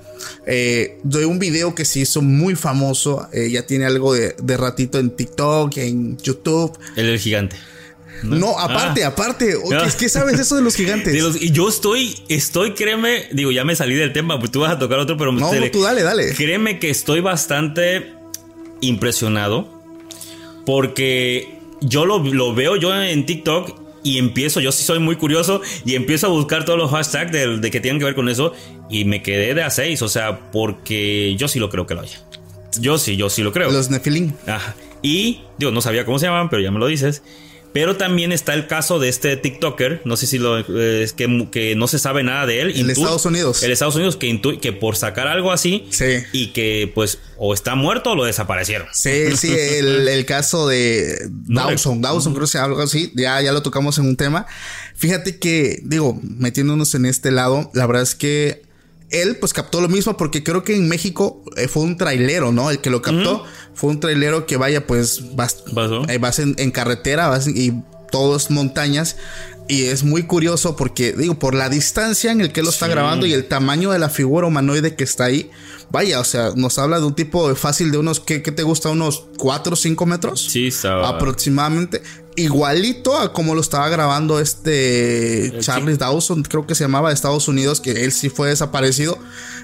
eh, de un video que se hizo muy famoso. eh, ya tiene algo de, de ratito en TikTok, en YouTube. El, el gigante. No, aparte, Ah. aparte. Oye, Ah. ¿Qué sabes eso de los gigantes? De los- yo estoy, estoy, créeme, digo, ya me salí del tema, pues tú vas a tocar otro, pero no, no, tú dale, dale. créeme que estoy bastante impresionado porque yo lo, lo veo yo en TikTok Y empiezo, yo sí soy muy curioso y empiezo a buscar todos los hashtags de, de que tienen que ver con eso y me quedé de a 6, o sea, porque yo sí lo creo que lo haya. Yo sí, yo sí lo creo. Los Nephilim. Ajá. Y, digo, no sabía cómo se llamaban, pero ya me lo dices. Pero también está el caso de este TikToker, no sé si lo eh, es que, que no se sabe nada de él. En Intu- Estados Unidos. El Estados Unidos que, intu- que por sacar algo así Sí. y que pues o está muerto o lo desaparecieron. Sí, sí, el, el caso de No, Dawson, Dawson creo que sea algo así, ya, ya lo tocamos en un tema. Fíjate que, digo, metiéndonos en este lado, la verdad es que él pues captó lo mismo porque creo que en México eh, fue un trailero, ¿no? El que lo captó fue un trailero que vaya pues vas, eh, vas en, en carretera vas y todo es montañas. Y es muy curioso porque, digo, por la distancia en el que lo está grabando y el tamaño de la figura humanoide que está ahí, vaya, o sea, nos habla de un tipo fácil de unos, ¿qué, qué te gusta? ¿Unos 4 o 5 metros? Sí, estaba. Aproximadamente. Igualito a como lo estaba grabando este El Charles Dawson, creo que se llamaba de Estados Unidos, que él sí fue desaparecido.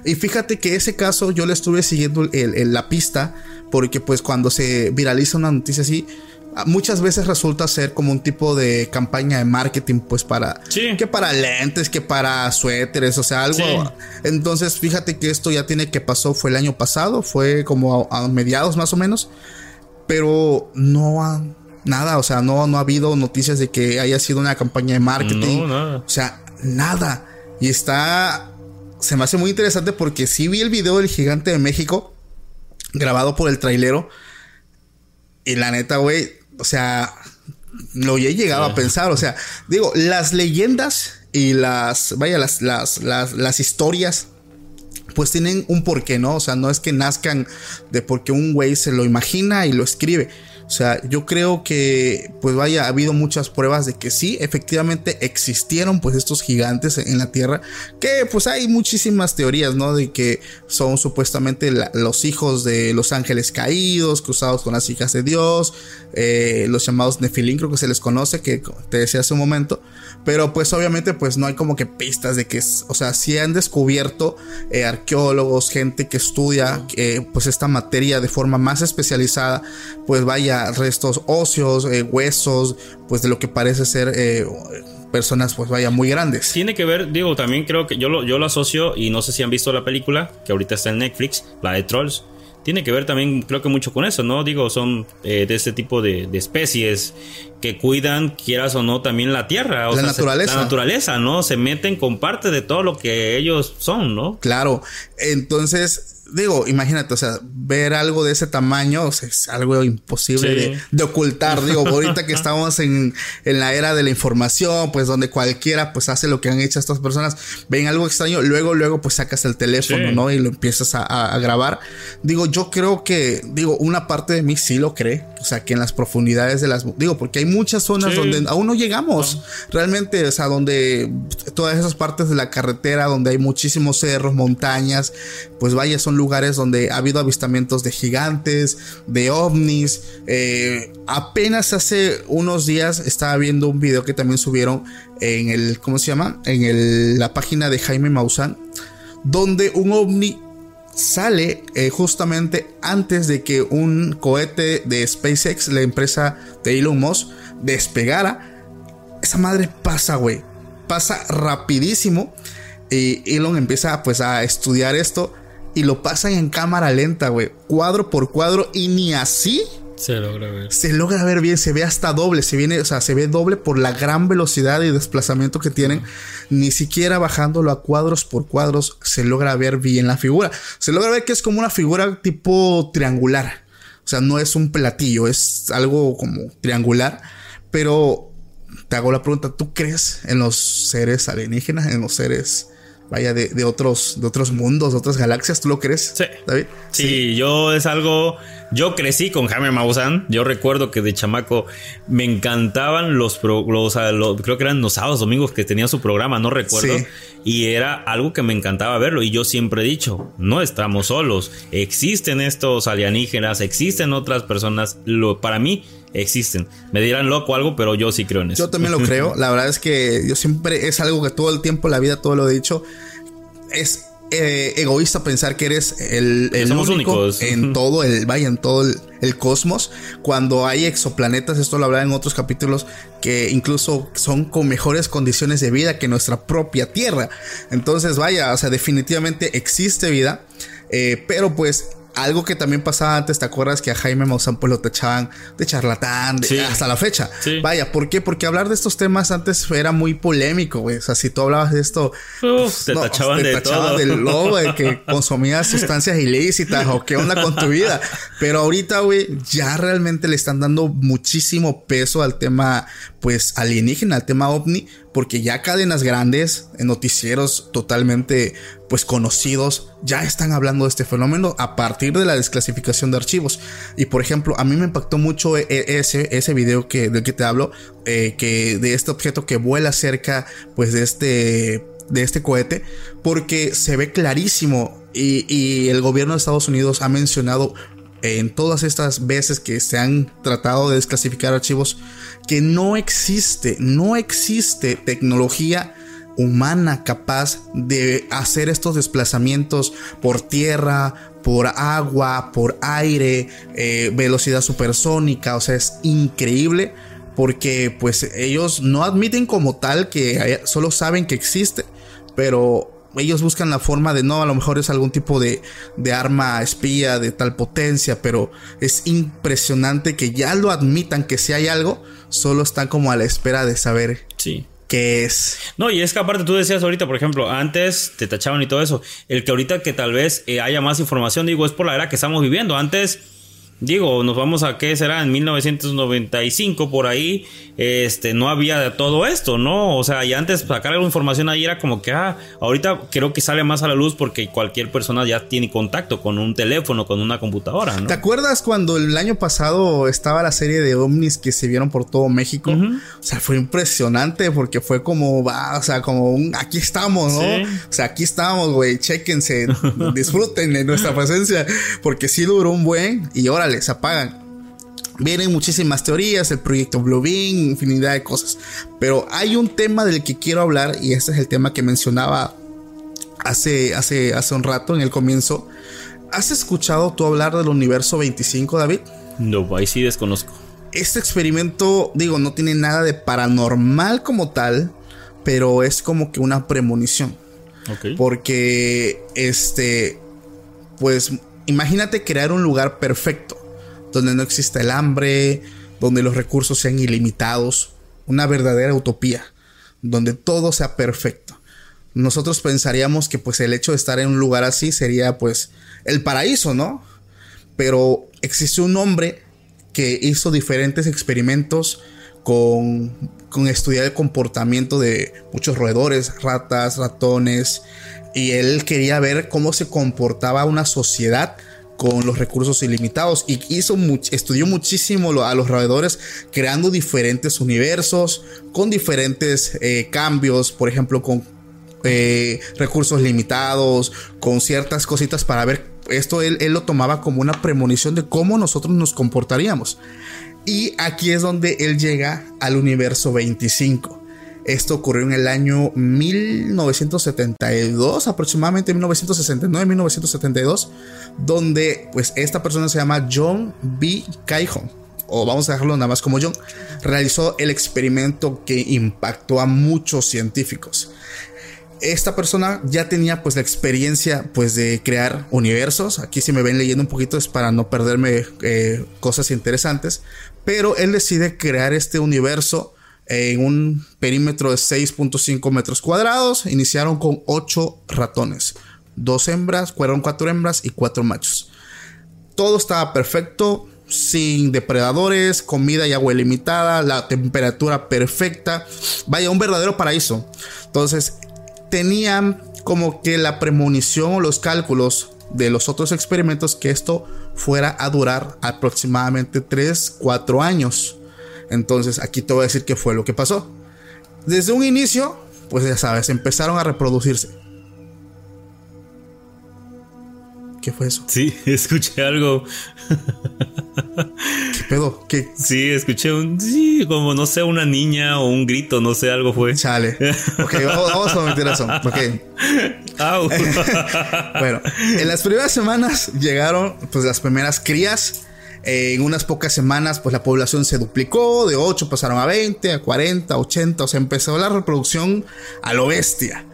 Y fíjate que ese caso yo le estuve siguiendo el- el- la pista, porque pues cuando se viraliza una noticia así, ah, muchas veces resulta ser como un tipo de campaña de marketing, pues para Sí. que para lentes, que para suéteres, o sea, algo. Sí. Entonces, fíjate que esto ya tiene que pasó, fue el año pasado, fue como a, a mediados más o menos, pero no ha nada, o sea, no, no ha habido noticias de que haya sido una campaña de marketing. No, nada. O sea, nada. Y está, se me hace muy interesante porque sí vi el video del gigante de México grabado por el trailero. Y la neta, güey, o sea, lo he llegado a pensar. O sea, digo, las leyendas y las, vaya, las, las, las, las historias, pues tienen un porqué, ¿no? O sea, no es que nazcan de porque un güey se lo imagina y lo escribe. O sea, yo creo que, pues vaya, ha habido muchas pruebas de que sí, efectivamente existieron pues estos gigantes en la Tierra, que pues hay muchísimas teorías, ¿no? De que son supuestamente la- los hijos de los ángeles caídos, cruzados con las hijas de Dios, eh, los llamados Nefilim, creo que se les conoce, que te decía hace un momento, pero pues obviamente pues no hay como que pistas de que, es- o sea, sí han descubierto eh, arqueólogos, gente que estudia eh, pues esta materia de forma más especializada, pues vaya, restos óseos, eh, huesos, pues de lo que parece ser eh, personas pues vaya muy grandes. Tiene que ver, digo, también creo que yo lo, yo lo asocio y no sé si han visto la película que ahorita está en Netflix, la de Trolls. Tiene que ver también, creo que mucho con eso, ¿no? Digo, son eh, de este tipo de, de especies que cuidan, quieras o no, también la tierra. o La naturaleza. la naturaleza, ¿no? Se meten con parte de todo lo que ellos son, ¿no? Claro, entonces, digo, imagínate, o sea, ver algo de ese tamaño o sea, es algo imposible Sí. de, de ocultar. Digo, ahorita que estamos en, en la era de la información, pues donde cualquiera pues hace lo que han hecho estas personas, ven algo extraño, luego, luego pues sacas el teléfono, Sí. ¿no? Y lo empiezas a, a- a grabar. Digo, yo creo que, digo, una parte de mí sí lo cree, o sea, que en las profundidades de las, digo, porque hay muchas zonas Sí. donde aún no llegamos, realmente, o sea, donde todas esas partes de la carretera, donde hay muchísimos cerros, montañas, pues vaya, son lugares donde ha habido avistamientos de gigantes, de ovnis. eh, apenas hace unos días estaba viendo un video que también subieron en el, ¿cómo se llama? En el- la página de Jaime Maussan, donde un ovni sale eh, justamente antes de que un cohete de SpaceX, la empresa de Elon Musk, despegara. Esa madre pasa, güey. Pasa rapidísimo. Y Elon empieza pues a estudiar esto y lo pasan en cámara lenta, güey. Cuadro por cuadro y ni así Se logra ver. se logra ver bien, se ve hasta doble, se viene, o sea, se ve doble por la gran velocidad y desplazamiento que tienen. Ni siquiera bajándolo a cuadros por cuadros se logra ver bien la figura. Se logra ver que es como una figura tipo triangular. O sea, no es un platillo, es algo como triangular. Pero te hago la pregunta, ¿tú crees en los seres alienígenas, en los seres, vaya, de, de otros, de otros mundos, de otras galaxias? ¿Tú lo crees? Sí. David. Sí, yo es algo. Yo crecí con Jaime Maussan. Yo recuerdo que de chamaco me encantaban los, pro- los, ah, lo- creo que eran los sábados, domingos que tenía su programa, no recuerdo. Sí. Y era algo que me encantaba verlo. Y yo siempre he dicho, no estamos solos. Existen estos alienígenas, existen otras personas. Lo, para mí existen. Me dirán loco algo, pero yo sí creo en eso. Yo también lo creo. La verdad es que yo siempre es algo que todo el tiempo, la vida, todo lo he dicho. Es eh, egoísta pensar que eres el, el somos único únicos. en todo el, vaya, en todo el, el cosmos. Cuando hay exoplanetas, esto lo hablaba en otros capítulos, que incluso son con mejores condiciones de vida que nuestra propia Tierra. Entonces, vaya, o sea, definitivamente existe vida. eh, pero pues algo que también pasaba antes, ¿te acuerdas que a Jaime Maussan pues lo tachaban de charlatán de- Sí. hasta la fecha? Sí. Vaya, ¿por qué? Porque hablar de estos temas antes era muy polémico, güey. O sea, si tú hablabas de esto, Uf, te tachaban te de tachaban todo. del lobo, de que consumías sustancias ilícitas o qué onda con tu vida. Pero ahorita, güey, ya realmente le están dando muchísimo peso al tema, pues, alienígena, al tema ovni, porque ya cadenas grandes, en noticieros totalmente, pues, conocidos, ya están hablando de este fenómeno a partir de la desclasificación de archivos. Y, por ejemplo, a mí me impactó mucho e- e- ese, ese video que, del que te hablo, eh, que de este objeto que vuela cerca, pues, de este de este cohete porque se ve clarísimo y el gobierno de Estados Unidos ha mencionado en todas estas veces que se han tratado de desclasificar archivos que no existe, no existe tecnología humana capaz de hacer estos desplazamientos por tierra, por agua, por aire, eh, velocidad supersónica, o sea, es increíble porque pues ellos no admiten como tal que solo saben que existe, pero ellos buscan la forma de no, a lo mejor es algún tipo de, de arma espía de tal potencia, pero es impresionante que ya lo admitan que si hay algo, solo están como a la espera de saber Sí. qué es. No, y es que aparte tú decías ahorita, por ejemplo, antes te tachaban y todo eso. El que ahorita que tal vez eh, haya más información, digo, es por la era que estamos viviendo. Antes, digo, nos vamos a qué será en 1995 por ahí, este, no había todo esto, ¿no? O sea, y antes sacar alguna información ahí era como que, ah, ahorita creo que sale más a la luz porque cualquier persona ya tiene contacto con un teléfono, con una computadora, ¿no? ¿Te acuerdas cuando el año pasado estaba la serie de ovnis que se vieron por todo México? O sea, fue impresionante porque fue como, va, o sea, como un, aquí estamos, ¿no? Sí. O sea, aquí estamos, güey, chéquense, disfruten de nuestra presencia, porque sí duró un buen y órale, se apagan. Vienen muchísimas teorías, el proyecto Blue Beam, infinidad de cosas. Pero hay un tema del que quiero hablar y este es el tema que mencionaba hace, hace, hace un rato en el comienzo. ¿Has escuchado tú hablar del universo 25, David? No, ahí sí desconozco. Este experimento, digo, no tiene nada de paranormal como tal, pero es como que una premonición. Porque, este, pues, imagínate crear un lugar perfecto, donde no exista el hambre, donde los recursos sean ilimitados, una verdadera utopía, donde todo sea perfecto. Nosotros pensaríamos que pues el hecho de estar en un lugar así sería pues el paraíso, ¿no? Pero existe un hombre que hizo diferentes experimentos con, con estudiar el comportamiento de muchos roedores, ratas, ratones, y él quería ver cómo se comportaba una sociedad con los recursos ilimitados y hizo much- estudió muchísimo a los roedores creando diferentes universos con diferentes eh, cambios, por ejemplo, con eh, recursos limitados, con ciertas cositas para ver. Esto él, él lo tomaba como una premonición de cómo nosotros nos comportaríamos. Y aquí es donde él llega al universo 25. Esto ocurrió en el año 1972, aproximadamente 1969-1972, donde pues esta persona se llama John B. Calhoun, o vamos a dejarlo nada más como John, realizó el experimento que impactó a muchos científicos esta persona ya tenía pues la experiencia pues de crear universos. Aquí si me ven leyendo un poquito es para no perderme eh, cosas interesantes. Pero él decide crear este universo en un perímetro de 6.5 metros cuadrados. Iniciaron con 8 ratones. Dos hembras, fueron cuatro hembras y cuatro machos. Todo estaba perfecto, sin depredadores, comida y agua ilimitada, la temperatura perfecta. Vaya, un verdadero paraíso. Entonces, tenían como que la premonición o los cálculos de los otros experimentos que esto fuera a durar aproximadamente 3, 4 años. Entonces, aquí te voy a decir qué fue lo que pasó. Desde un inicio, pues ya sabes, empezaron a reproducirse. ¿Qué fue eso? Sí, escuché algo. ¿Qué pedo? ¿Qué? Sí, escuché un. Sí, como no sé, una niña o un grito, no sé, algo fue. Chale. Ok, vamos, vamos a meter eso. Ok. Au. Bueno, en las primeras semanas llegaron pues las primeras crías. Eh, en unas pocas semanas pues la población se duplicó, de 8 pasaron a 20, a 40, 80, o sea, empezó la reproducción a lo bestia.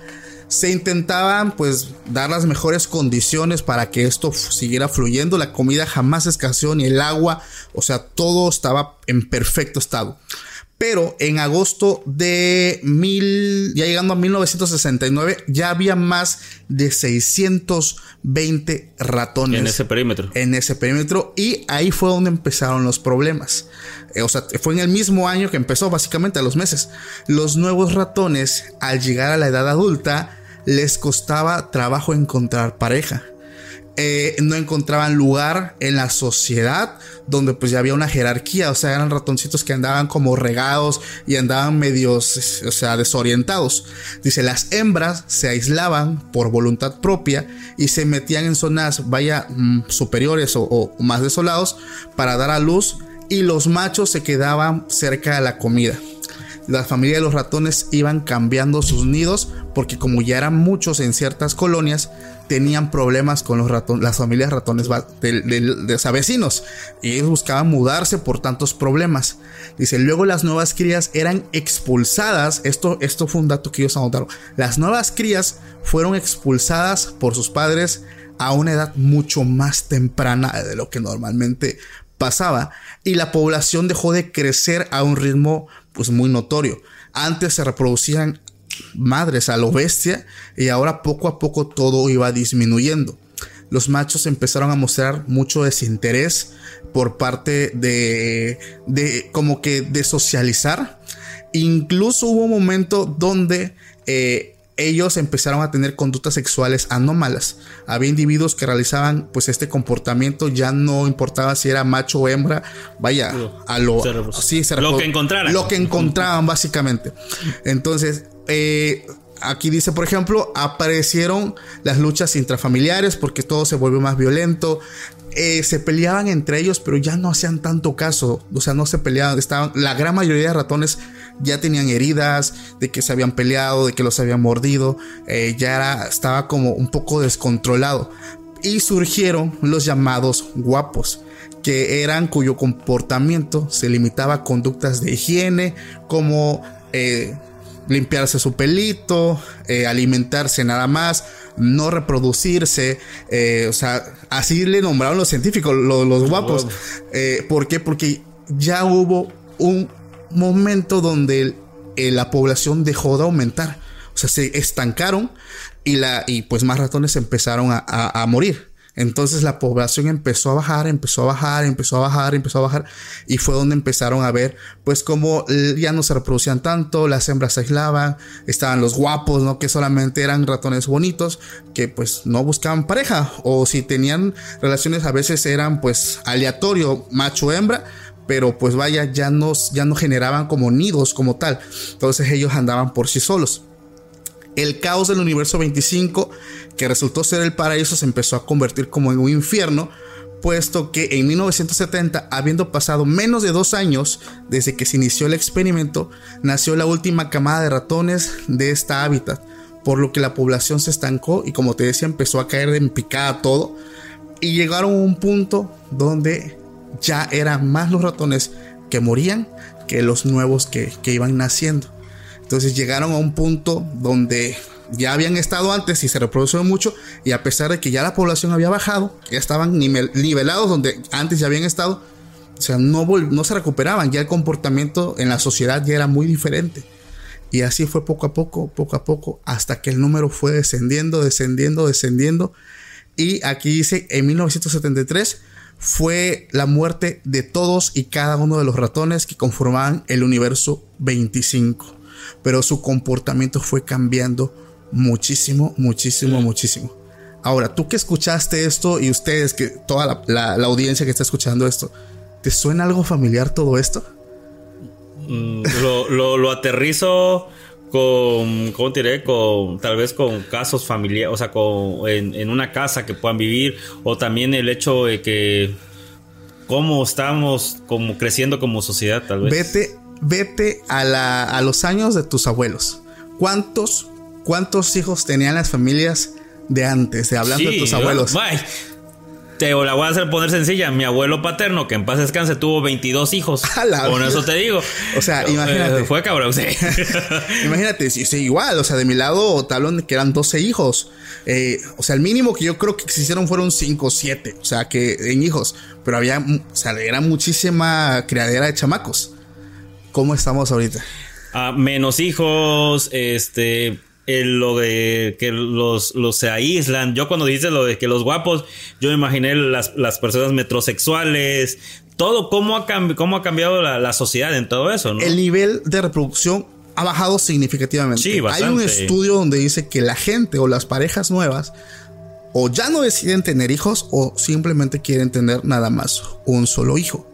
Se intentaban pues dar las mejores condiciones para que esto siguiera fluyendo, la comida jamás escaseó ni el agua, o sea, todo estaba en perfecto estado. Pero en agosto de mil, ya llegando a 1969, ya había más de 620 ratones en ese perímetro. en ese perímetro y ahí fue donde empezaron los problemas. Eh, o sea, fue en el mismo año que empezó, básicamente a los meses. Los nuevos ratones, al llegar a la edad adulta, les costaba trabajo encontrar pareja. Eh, no encontraban lugar en la sociedad donde pues ya había una jerarquía, o sea, eran ratoncitos que andaban como regados y andaban medios, o sea, desorientados. Dice, las hembras se aislaban por voluntad propia y se metían en zonas, vaya, mm, superiores o, o más desolados para dar a luz y los machos se quedaban cerca de la comida. Las familias de los ratones iban cambiando sus nidos porque como ya eran muchos en ciertas colonias, tenían problemas con los ratones, las familias ratones de, de- de- vecinos y ellos buscaban mudarse por tantos problemas. Dice, luego las nuevas crías eran expulsadas, esto, esto fue un dato que ellos anotaron, las nuevas crías fueron expulsadas por sus padres a una edad mucho más temprana de lo que normalmente pasaba y la población dejó de crecer a un ritmo pues muy notorio. Antes se reproducían madres a lo bestia y ahora poco a poco todo iba disminuyendo. Los machos empezaron a mostrar mucho desinterés por parte de, de como que de socializar. Incluso hubo un momento donde eh, ellos empezaron a tener conductas sexuales anómalas. Había individuos que realizaban pues este comportamiento, ya no importaba si era macho o hembra, vaya, a lo sí, se Lo que encontraran. Lo que encontraban básicamente. Entonces, eh, aquí dice, por ejemplo, aparecieron las luchas intrafamiliares porque todo se volvió más violento. Eh, se peleaban entre ellos, pero ya no hacían tanto caso. O sea, no se peleaban. Estaban, la gran mayoría de ratones ya tenían heridas, de que se habían peleado, de que los habían mordido. eh, ya estaba como un poco descontrolado. Y surgieron los llamados guapos que eran cuyo comportamiento se limitaba a conductas de higiene como limpiarse su pelito, eh, alimentarse nada más, no reproducirse, eh, o sea, así le nombraron los científicos, lo- los guapos. Eh, ¿Por qué? Porque ya hubo un momento donde la población dejó de aumentar, o sea, se estancaron y, la, y pues más ratones empezaron a- a- a morir. Entonces la población empezó a bajar, empezó a bajar, empezó a bajar, empezó a bajar y fue donde empezaron a ver pues como eh, ya no se reproducían tanto, las hembras se aislaban, estaban los guapos, ¿no? Que solamente eran ratones bonitos que pues no buscaban pareja o si tenían relaciones a veces eran pues aleatorio macho-hembra pero pues vaya ya no, ya no generaban como nidos como tal, entonces ellos andaban por sí solos. El caos del universo 25, que resultó ser el paraíso, se empezó a convertir como en un infierno, puesto que en 1970, habiendo pasado menos de dos años desde que se inició el experimento, nació la última camada de ratones de esta hábitat, por lo que la población se estancó y como te decía, empezó a caer en picada todo, y llegaron a un punto donde ya eran más los ratones que morían que los nuevos que, que iban naciendo. Entonces llegaron a un punto donde ya habían estado antes y se reproducieron mucho y a pesar de que ya la población había bajado, ya estaban nivel- nivelados donde antes ya habían estado, o sea, no, no se recuperaban, ya el comportamiento en la sociedad ya era muy diferente. Y así fue poco a poco, poco a poco, hasta que el número fue descendiendo, descendiendo, descendiendo. Y aquí dice, en 1973 fue la muerte de todos y cada uno de los ratones que conformaban el universo 25. Pero su comportamiento fue cambiando muchísimo, muchísimo, muchísimo. Ahora, tú que escuchaste esto y ustedes, que toda la, la- la audiencia que está escuchando esto, ¿te suena algo familiar todo esto? Mm, lo, lo, lo aterrizo con, ¿cómo te diré? Con, tal vez con casos familiares, o sea, con, en, en una casa que puedan vivir, o también el hecho de que cómo estamos como creciendo como sociedad, tal vez. Vete, vete a, la- a los años de tus abuelos. ¿Cuántos, cuántos hijos tenían las familias de antes, de hablando de tus abuelos. Bye. Te la voy a hacer poner sencilla. Mi abuelo paterno, que en paz descanse, tuvo 22 hijos. Con eso te digo. O sea, imagínate. Eh, fue cabrón, sí. Imagínate, sí, sí, igual, o sea, de mi lado te hablan de que eran 12 hijos. Eh, o sea, el mínimo que yo creo que existieron fueron 5 o 7, o sea, que en hijos, pero había, o sea, era muchísima criadera de chamacos. ¿Cómo estamos ahorita? Ah, menos hijos, este. el- lo de que los, los se aíslan. Yo cuando dices lo de que los guapos, yo me imaginé las, las personas metrosexuales. Todo, cómo ha, cómo ha cambiado la, la sociedad en todo eso, ¿no? El nivel de reproducción ha bajado significativamente. Sí, Hay un estudio donde dice que la gente o las parejas nuevas o ya no deciden tener hijos o simplemente quieren tener nada más un solo hijo.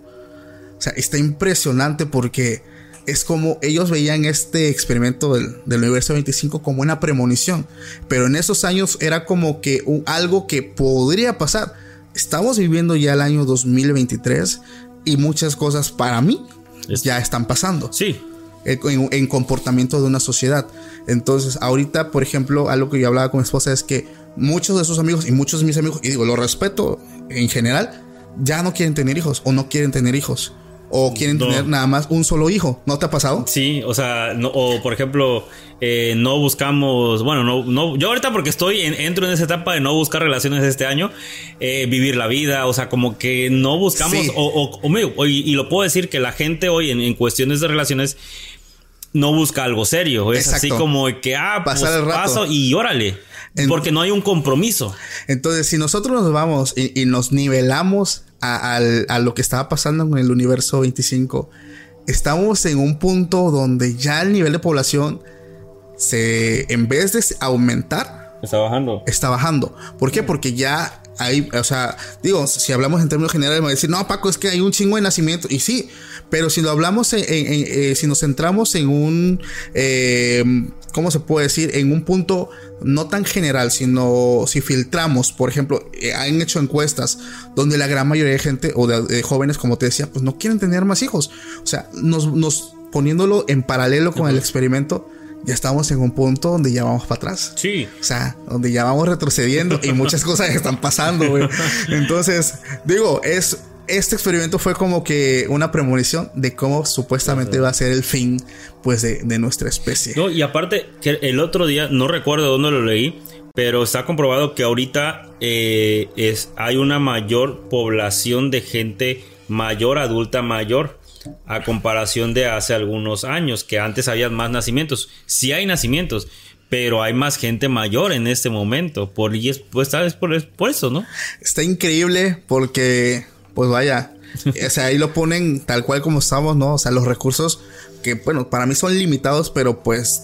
O sea, está impresionante porque es como ellos veían este experimento del, del universo 25 como una premonición. Pero en esos años era como que un- algo que podría pasar. Estamos viviendo ya el año 2023 y muchas cosas para mí Es- ya están pasando Sí. en, en comportamiento de una sociedad. Entonces, ahorita, por ejemplo, algo que yo hablaba con mi esposa es que muchos de sus amigos y muchos de mis amigos, y digo, lo respeto en general, ya no quieren tener hijos o no quieren tener hijos o quieren No. tener nada más un solo hijo. ¿No te ha pasado? Sí, o sea, no- o por ejemplo, eh, no buscamos, bueno, no, no, yo ahorita porque estoy, en- entro en esa etapa de no buscar relaciones este año, eh, vivir la vida, o sea, como que no buscamos, Sí. o, o- y, y lo puedo decir que la gente hoy en, en cuestiones de relaciones no busca algo serio, es así como que, ah, pues Pasar el rato. paso y órale, En- porque no hay un compromiso. Entonces, si nosotros nos vamos y, y nos nivelamos a, lo que estaba pasando con el universo 25, estamos en un punto donde ya el nivel de población se, en vez de aumentar, Está bajando. está bajando. ¿Por qué? Porque ya hay, o sea, digo, si hablamos en términos generales, me va a decir, no, Paco, es que hay un chingo de nacimiento. Y sí, pero si lo hablamos, en, en- en- eh, si nos centramos en un, eh, ¿cómo se puede decir? En un punto no tan general, sino si filtramos, por ejemplo, eh, han hecho encuestas donde la gran mayoría de gente o de, de jóvenes, como te decía, pues no quieren tener más hijos. O sea, nos, nos poniéndolo en paralelo con el experimento, ya estamos en un punto donde ya vamos para atrás. Sí. O sea, donde ya vamos retrocediendo y muchas cosas están pasando, güey. Entonces, digo, es. Este experimento fue como que una premonición de cómo supuestamente va a ser el fin, pues, de, de nuestra especie. No, y aparte, que el otro día, no recuerdo dónde lo leí, pero está comprobado que ahorita eh, es, hay una mayor población de gente mayor, adulta mayor, a comparación de hace algunos años, que antes había más nacimientos. Sí hay nacimientos, pero hay más gente mayor en este momento. Por, y es, pues, ¿sabes? Por, por eso, ¿no? Está increíble porque, pues vaya, o sea, ahí lo ponen tal cual como estamos, ¿no? O sea, los recursos que, bueno, para mí son limitados, pero pues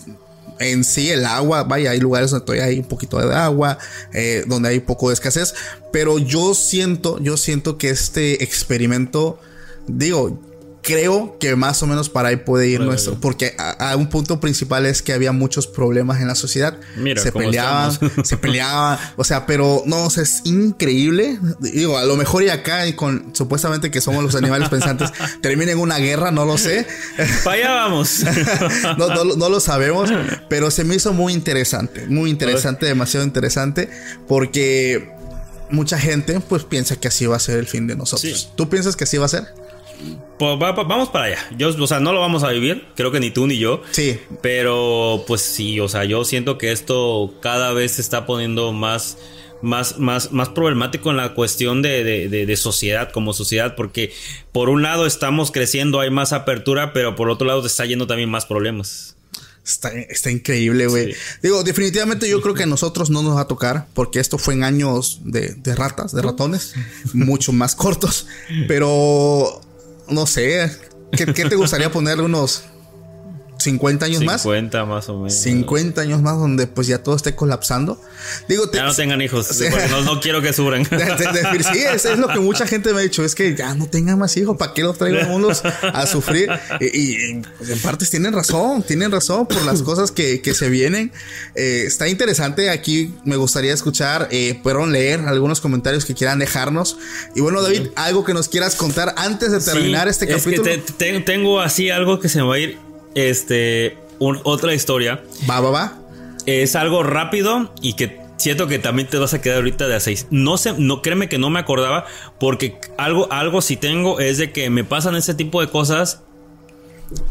en sí el agua, vaya, hay lugares donde todavía hay un poquito de agua, eh, donde hay poco de escasez, pero yo siento, yo siento que este experimento, digo, creo que más o menos para ahí puede ir nuestro, porque a, a un punto principal es que había muchos problemas en la sociedad, Mira se peleaban, se peleaban, o sea, pero no, o sea, es increíble, digo, a lo mejor y acá y con supuestamente que somos los animales pensantes termina en una guerra, no lo sé. Vamos. no, no, no lo sabemos, pero se me hizo muy interesante, muy interesante, demasiado interesante, porque mucha gente pues piensa que así va a ser el fin de nosotros. Sí. ¿Tú piensas que así va a ser? Pues va- va- vamos para allá. Yo, o sea, no lo vamos a vivir. Creo que ni tú ni yo. Sí. Pero, pues sí, o sea, yo siento que esto cada vez se está poniendo más, más, más, más problemático en la cuestión de, de- de- de sociedad, como sociedad, porque por un lado estamos creciendo, hay más apertura, pero por otro lado te está yendo también más problemas. Está, está increíble, güey. Sí. Digo, definitivamente yo creo que a nosotros no nos va a tocar, porque esto fue en años de, de ratas, de ratones, mucho más cortos. Pero, no sé, ¿qué, qué te gustaría ponerle unos 50 años más? 50 más o menos. 50 años más donde pues ya todo esté colapsando. Digo, te- Ya no tengan hijos, Sí. porque no, no quiero que sufran. de- de- de- sí, eso es lo que mucha gente me ha dicho, es que ya no tengan más hijos, ¿para qué los traigo a a sufrir? Y, y, pues, en partes tienen razón, tienen razón por las cosas que, que se vienen. Eh, está interesante, aquí me gustaría escuchar, eh, perdón, leer algunos comentarios que quieran dejarnos. Y bueno, David, algo que nos quieras contar antes de terminar Sí, este es que capítulo. te- te- tengo así algo que se me va a ir, este, un- otra historia. Va, va, va. Es algo rápido y que siento que también te vas a quedar ahorita de a seis. No sé, no créeme que no me acordaba porque algo, algo si tengo es de que me pasan ese tipo de cosas,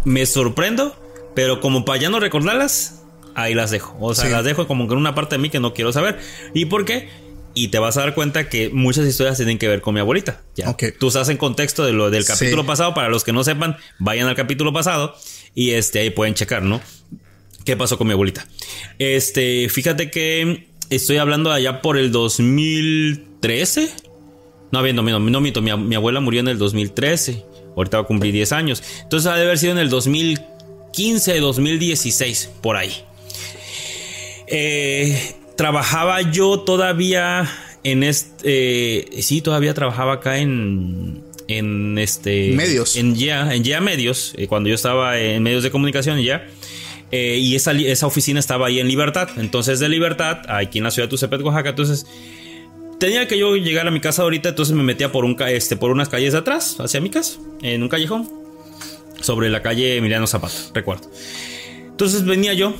me sorprendo, pero como para ya no recordarlas, ahí las dejo. O sea, Sí. las dejo como que en una parte de mí que no quiero saber. ¿Y por qué? Y te vas a dar cuenta que muchas historias tienen que ver con mi abuelita. Ya. Ok. Tú estás en contexto de lo del Sí. capítulo pasado. Para los que no sepan, vayan al capítulo pasado y este ahí pueden checar, ¿no? ¿Qué pasó con mi abuelita? Este, fíjate que estoy hablando allá por el 2013. No, bien, no, no, miento, mi, abuela murió en el 2013. Ahorita va a cumplir 10 años. Entonces ha de haber sido en el 2015, 2016, por ahí. Eh, trabajaba yo todavía en este. sí, todavía trabajaba acá en. En este. Medios. En ya, en ya medios. eh, cuando yo estaba en medios de comunicación ya. Eh, y esa, esa oficina estaba ahí en Libertad. Entonces, de Libertad, aquí en la ciudad de Tuzepet, Oaxaca. Entonces, tenía que yo llegar a mi casa ahorita. Entonces, me metía por, un, este, por unas calles de atrás, hacia mi casa, en un callejón. Sobre la calle Emiliano Zapata, recuerdo. Entonces, venía yo.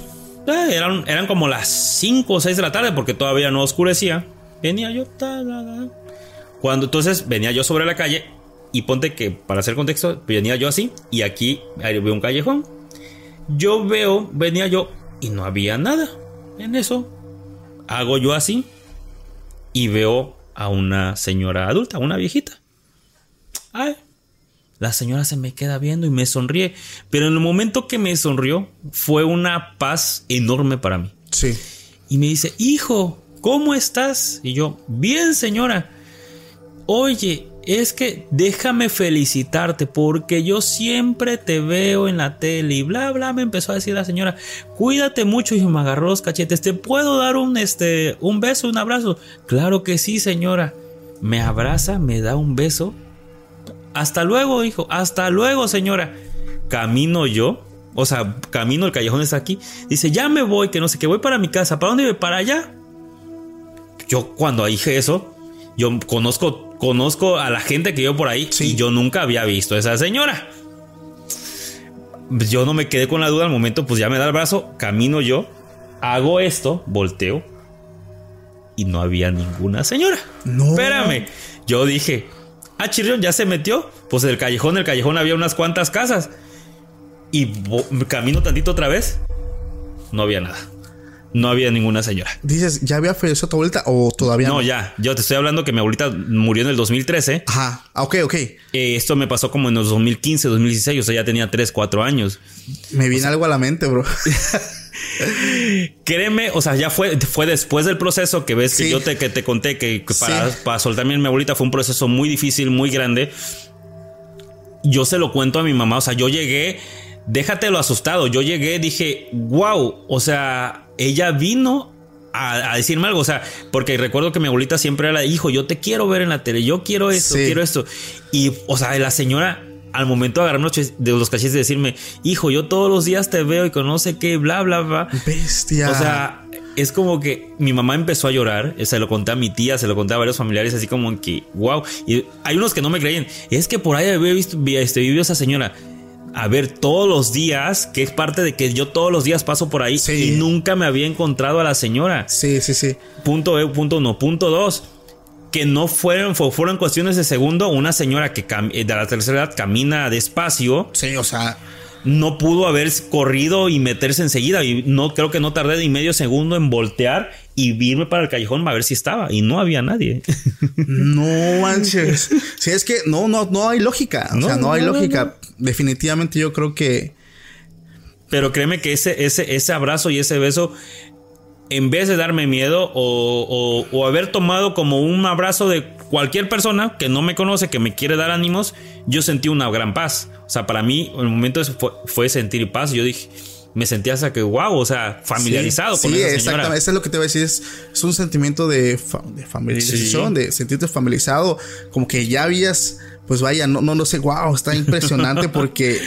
eh, eran, eran como las 5 o 6 de la tarde, porque todavía no oscurecía. Venía yo. ta, ta, ta. Cuando entonces venía yo sobre la calle. Y ponte que, para hacer contexto, venía yo así. Y aquí veo un callejón. Yo veo, venía yo y no había nada en eso. Hago yo así y veo a una señora adulta, una viejita. Ay, la señora se me queda viendo y me sonríe. Pero en el momento que me sonrió fue una paz enorme para mí. Sí. Y me dice, hijo, ¿cómo estás? Y yo, bien señora. Oye, es que déjame felicitarte porque yo siempre te veo en la tele y bla bla me empezó a decir la señora, cuídate mucho y me agarró los cachetes, ¿te puedo dar un este un beso, un abrazo? Claro que sí, señora. Me abraza, me da un beso. Hasta luego, hijo, hasta luego, señora. Camino yo, o sea, camino el callejón está aquí. Dice, ya me voy, que no sé qué, voy para mi casa. ¿Para dónde voy? Para allá. Yo cuando dije eso, yo conozco, conozco a la gente que yo por ahí Sí. y yo nunca había visto a esa señora. Yo no me quedé con la duda al momento, pues ya me da el brazo, camino yo, hago esto, volteo y no había ninguna señora. No. Espérame. Yo dije, ah, chirrión, ya se metió. Pues el callejón, el callejón había unas cuantas casas. Y camino tantito otra vez. No había nada. No había ninguna señora. Dices, ¿ya había fallecido tu abuelita o todavía no? No, ya. Yo te estoy hablando que mi abuelita murió en el 2013. Ajá. Ah, ok, ok. Eh, esto me pasó como en los 2015, 2016. O sea, ya tenía 3, 4 años. Me viene algo a la mente, bro. Créeme, o sea, ya fue, fue después del proceso que ves que yo te, que te conté que, para, Sí. para soltarme a mi abuelita fue un proceso muy difícil, muy grande. Yo se lo cuento a mi mamá, o sea, yo llegué, déjate lo asustado, yo llegué, dije, wow, o sea, ella vino a, a decirme algo, o sea, porque recuerdo que mi abuelita siempre era, hijo, yo te quiero ver en la tele, yo quiero esto, Sí. quiero esto. Y, o sea, la señora al momento de agarrarme de los cachetes y decirme, hijo, yo todos los días te veo y conoce qué, bla, bla, bla. Bestia. O sea, es como que mi mamá empezó a llorar, se lo conté a mi tía, se lo conté a varios familiares, así como que, wow. Y hay unos que no me creían, es que por ahí había visto, vi- este, vivió esa señora. A ver, todos los días, que es parte de que yo todos los días paso por ahí Sí. y nunca me había encontrado a la señora. Sí, sí, sí. Punto E, punto uno. Punto dos. Que no fueron, fu- fueron cuestiones de segundo. Una señora que eh, de la tercera edad camina despacio Sí, o sea, no pudo haber corrido y meterse enseguida. Y no creo que no tardé ni medio segundo en voltear y irme para el callejón a ver si estaba. Y no había nadie. no manches. Sí, es que no, no, no hay lógica. O No, sea, no hay no, lógica. Definitivamente yo creo que. Pero créeme que ese, ese, ese abrazo y ese beso, en vez de darme miedo o, o- o haber tomado como un abrazo de cualquier persona que no me conoce, que me quiere dar ánimos, yo sentí una gran paz. O sea, para mí, el momento fue, fue sentir paz. Yo dije, me sentía hasta que, wow, o sea, familiarizado sí, con sí, esa señora. exactamente. Eso es lo que te voy a decir. Es, es un sentimiento de, fa- de familiarización, de sentirte familiarizado. Como que ya habías. Pues vaya, no, no, no sé, wow, está impresionante porque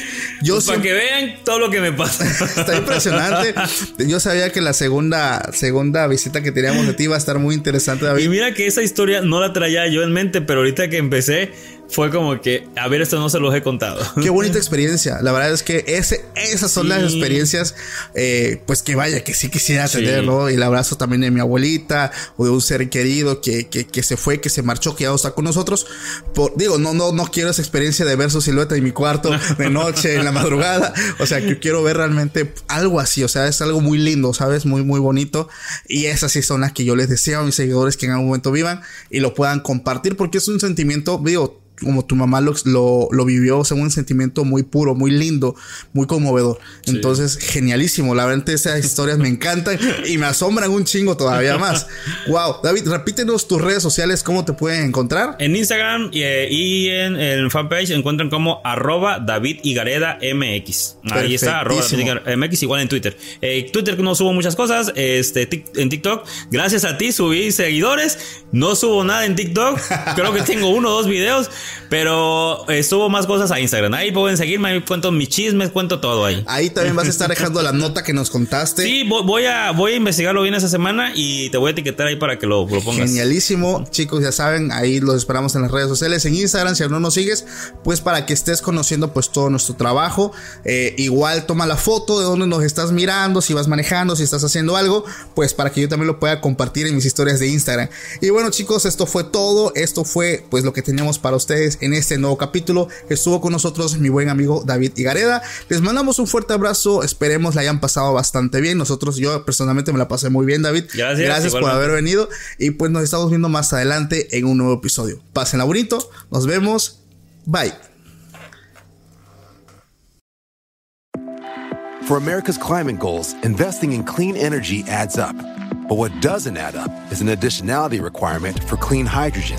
yo Pues para que vean todo lo que me pasa. Está impresionante. Yo sabía que la segunda, segunda visita que teníamos de ti iba a estar muy interesante, Y David. mira que esa historia no la traía yo en mente, pero ahorita que empecé, fue como que, a ver, esto no se los he contado. Qué bonita experiencia. La verdad es que ese, esas son las Sí. experiencias, eh, pues que vaya, que sí quisiera Sí. tener, ¿no? Y el abrazo también de mi abuelita o de un ser querido que, que, que se fue, que se marchó, que ya no está con nosotros. Por, digo, no, no, no quiero esa experiencia de ver su silueta en mi cuarto de noche, en la madrugada. O sea, que quiero ver realmente algo así. O sea, es algo muy lindo, ¿sabes? Muy, muy bonito. Y esas sí son las que yo les deseo a mis seguidores que en algún momento vivan y lo puedan compartir porque es un sentimiento, digo, como tu mamá lo, lo, lo vivió, o sea, un sentimiento muy puro, muy lindo, muy conmovedor. Entonces, genialísimo. La verdad, esas historias me encantan y me asombran un chingo todavía más. wow. David, repítenos tus redes sociales, cómo te pueden encontrar. En Instagram y, eh, y en el fanpage encuentran como arroba David Higareda MX. Ahí está, arroba David. Higareda MX, igual en Twitter. Eh, Twitter no subo muchas cosas, este, tic- en TikTok, gracias a ti subí seguidores, no subo nada en TikTok, creo que tengo uno o dos videos, pero eh, subo más cosas a Instagram. Ahí pueden seguirme, ahí cuento mis chismes, cuento todo ahí. Ahí también vas a estar dejando la nota que nos contaste. Sí, vo- voy a, voy a investigarlo bien esa semana y te voy a etiquetar ahí para que lo, lo pongas. Genialísimo, chicos, ya saben, ahí los esperamos en las redes sociales, en Instagram, si aún no nos sigues, pues para que estés conociendo pues todo nuestro trabajo. Eh, igual toma la foto de dónde nos estás mirando, si vas manejando, si estás haciendo algo, pues para que yo también lo pueda compartir en mis historias de Instagram. Y bueno, chicos, esto fue todo, esto fue pues lo que teníamos para ustedes en este nuevo capítulo. Estuvo con nosotros mi buen amigo David Higareda. Les mandamos un fuerte abrazo, esperemos la hayan pasado bastante bien. Nosotros, yo personalmente me la pasé muy bien, David. Gracias, Gracias por igualmente. haber venido y pues nos estamos viendo más adelante en un nuevo episodio. Pásenla bonito, nos vemos, bye. For America's climate goals, investing in clean energy adds up. But what doesn't add up is an additionality requirement for clean hydrogen.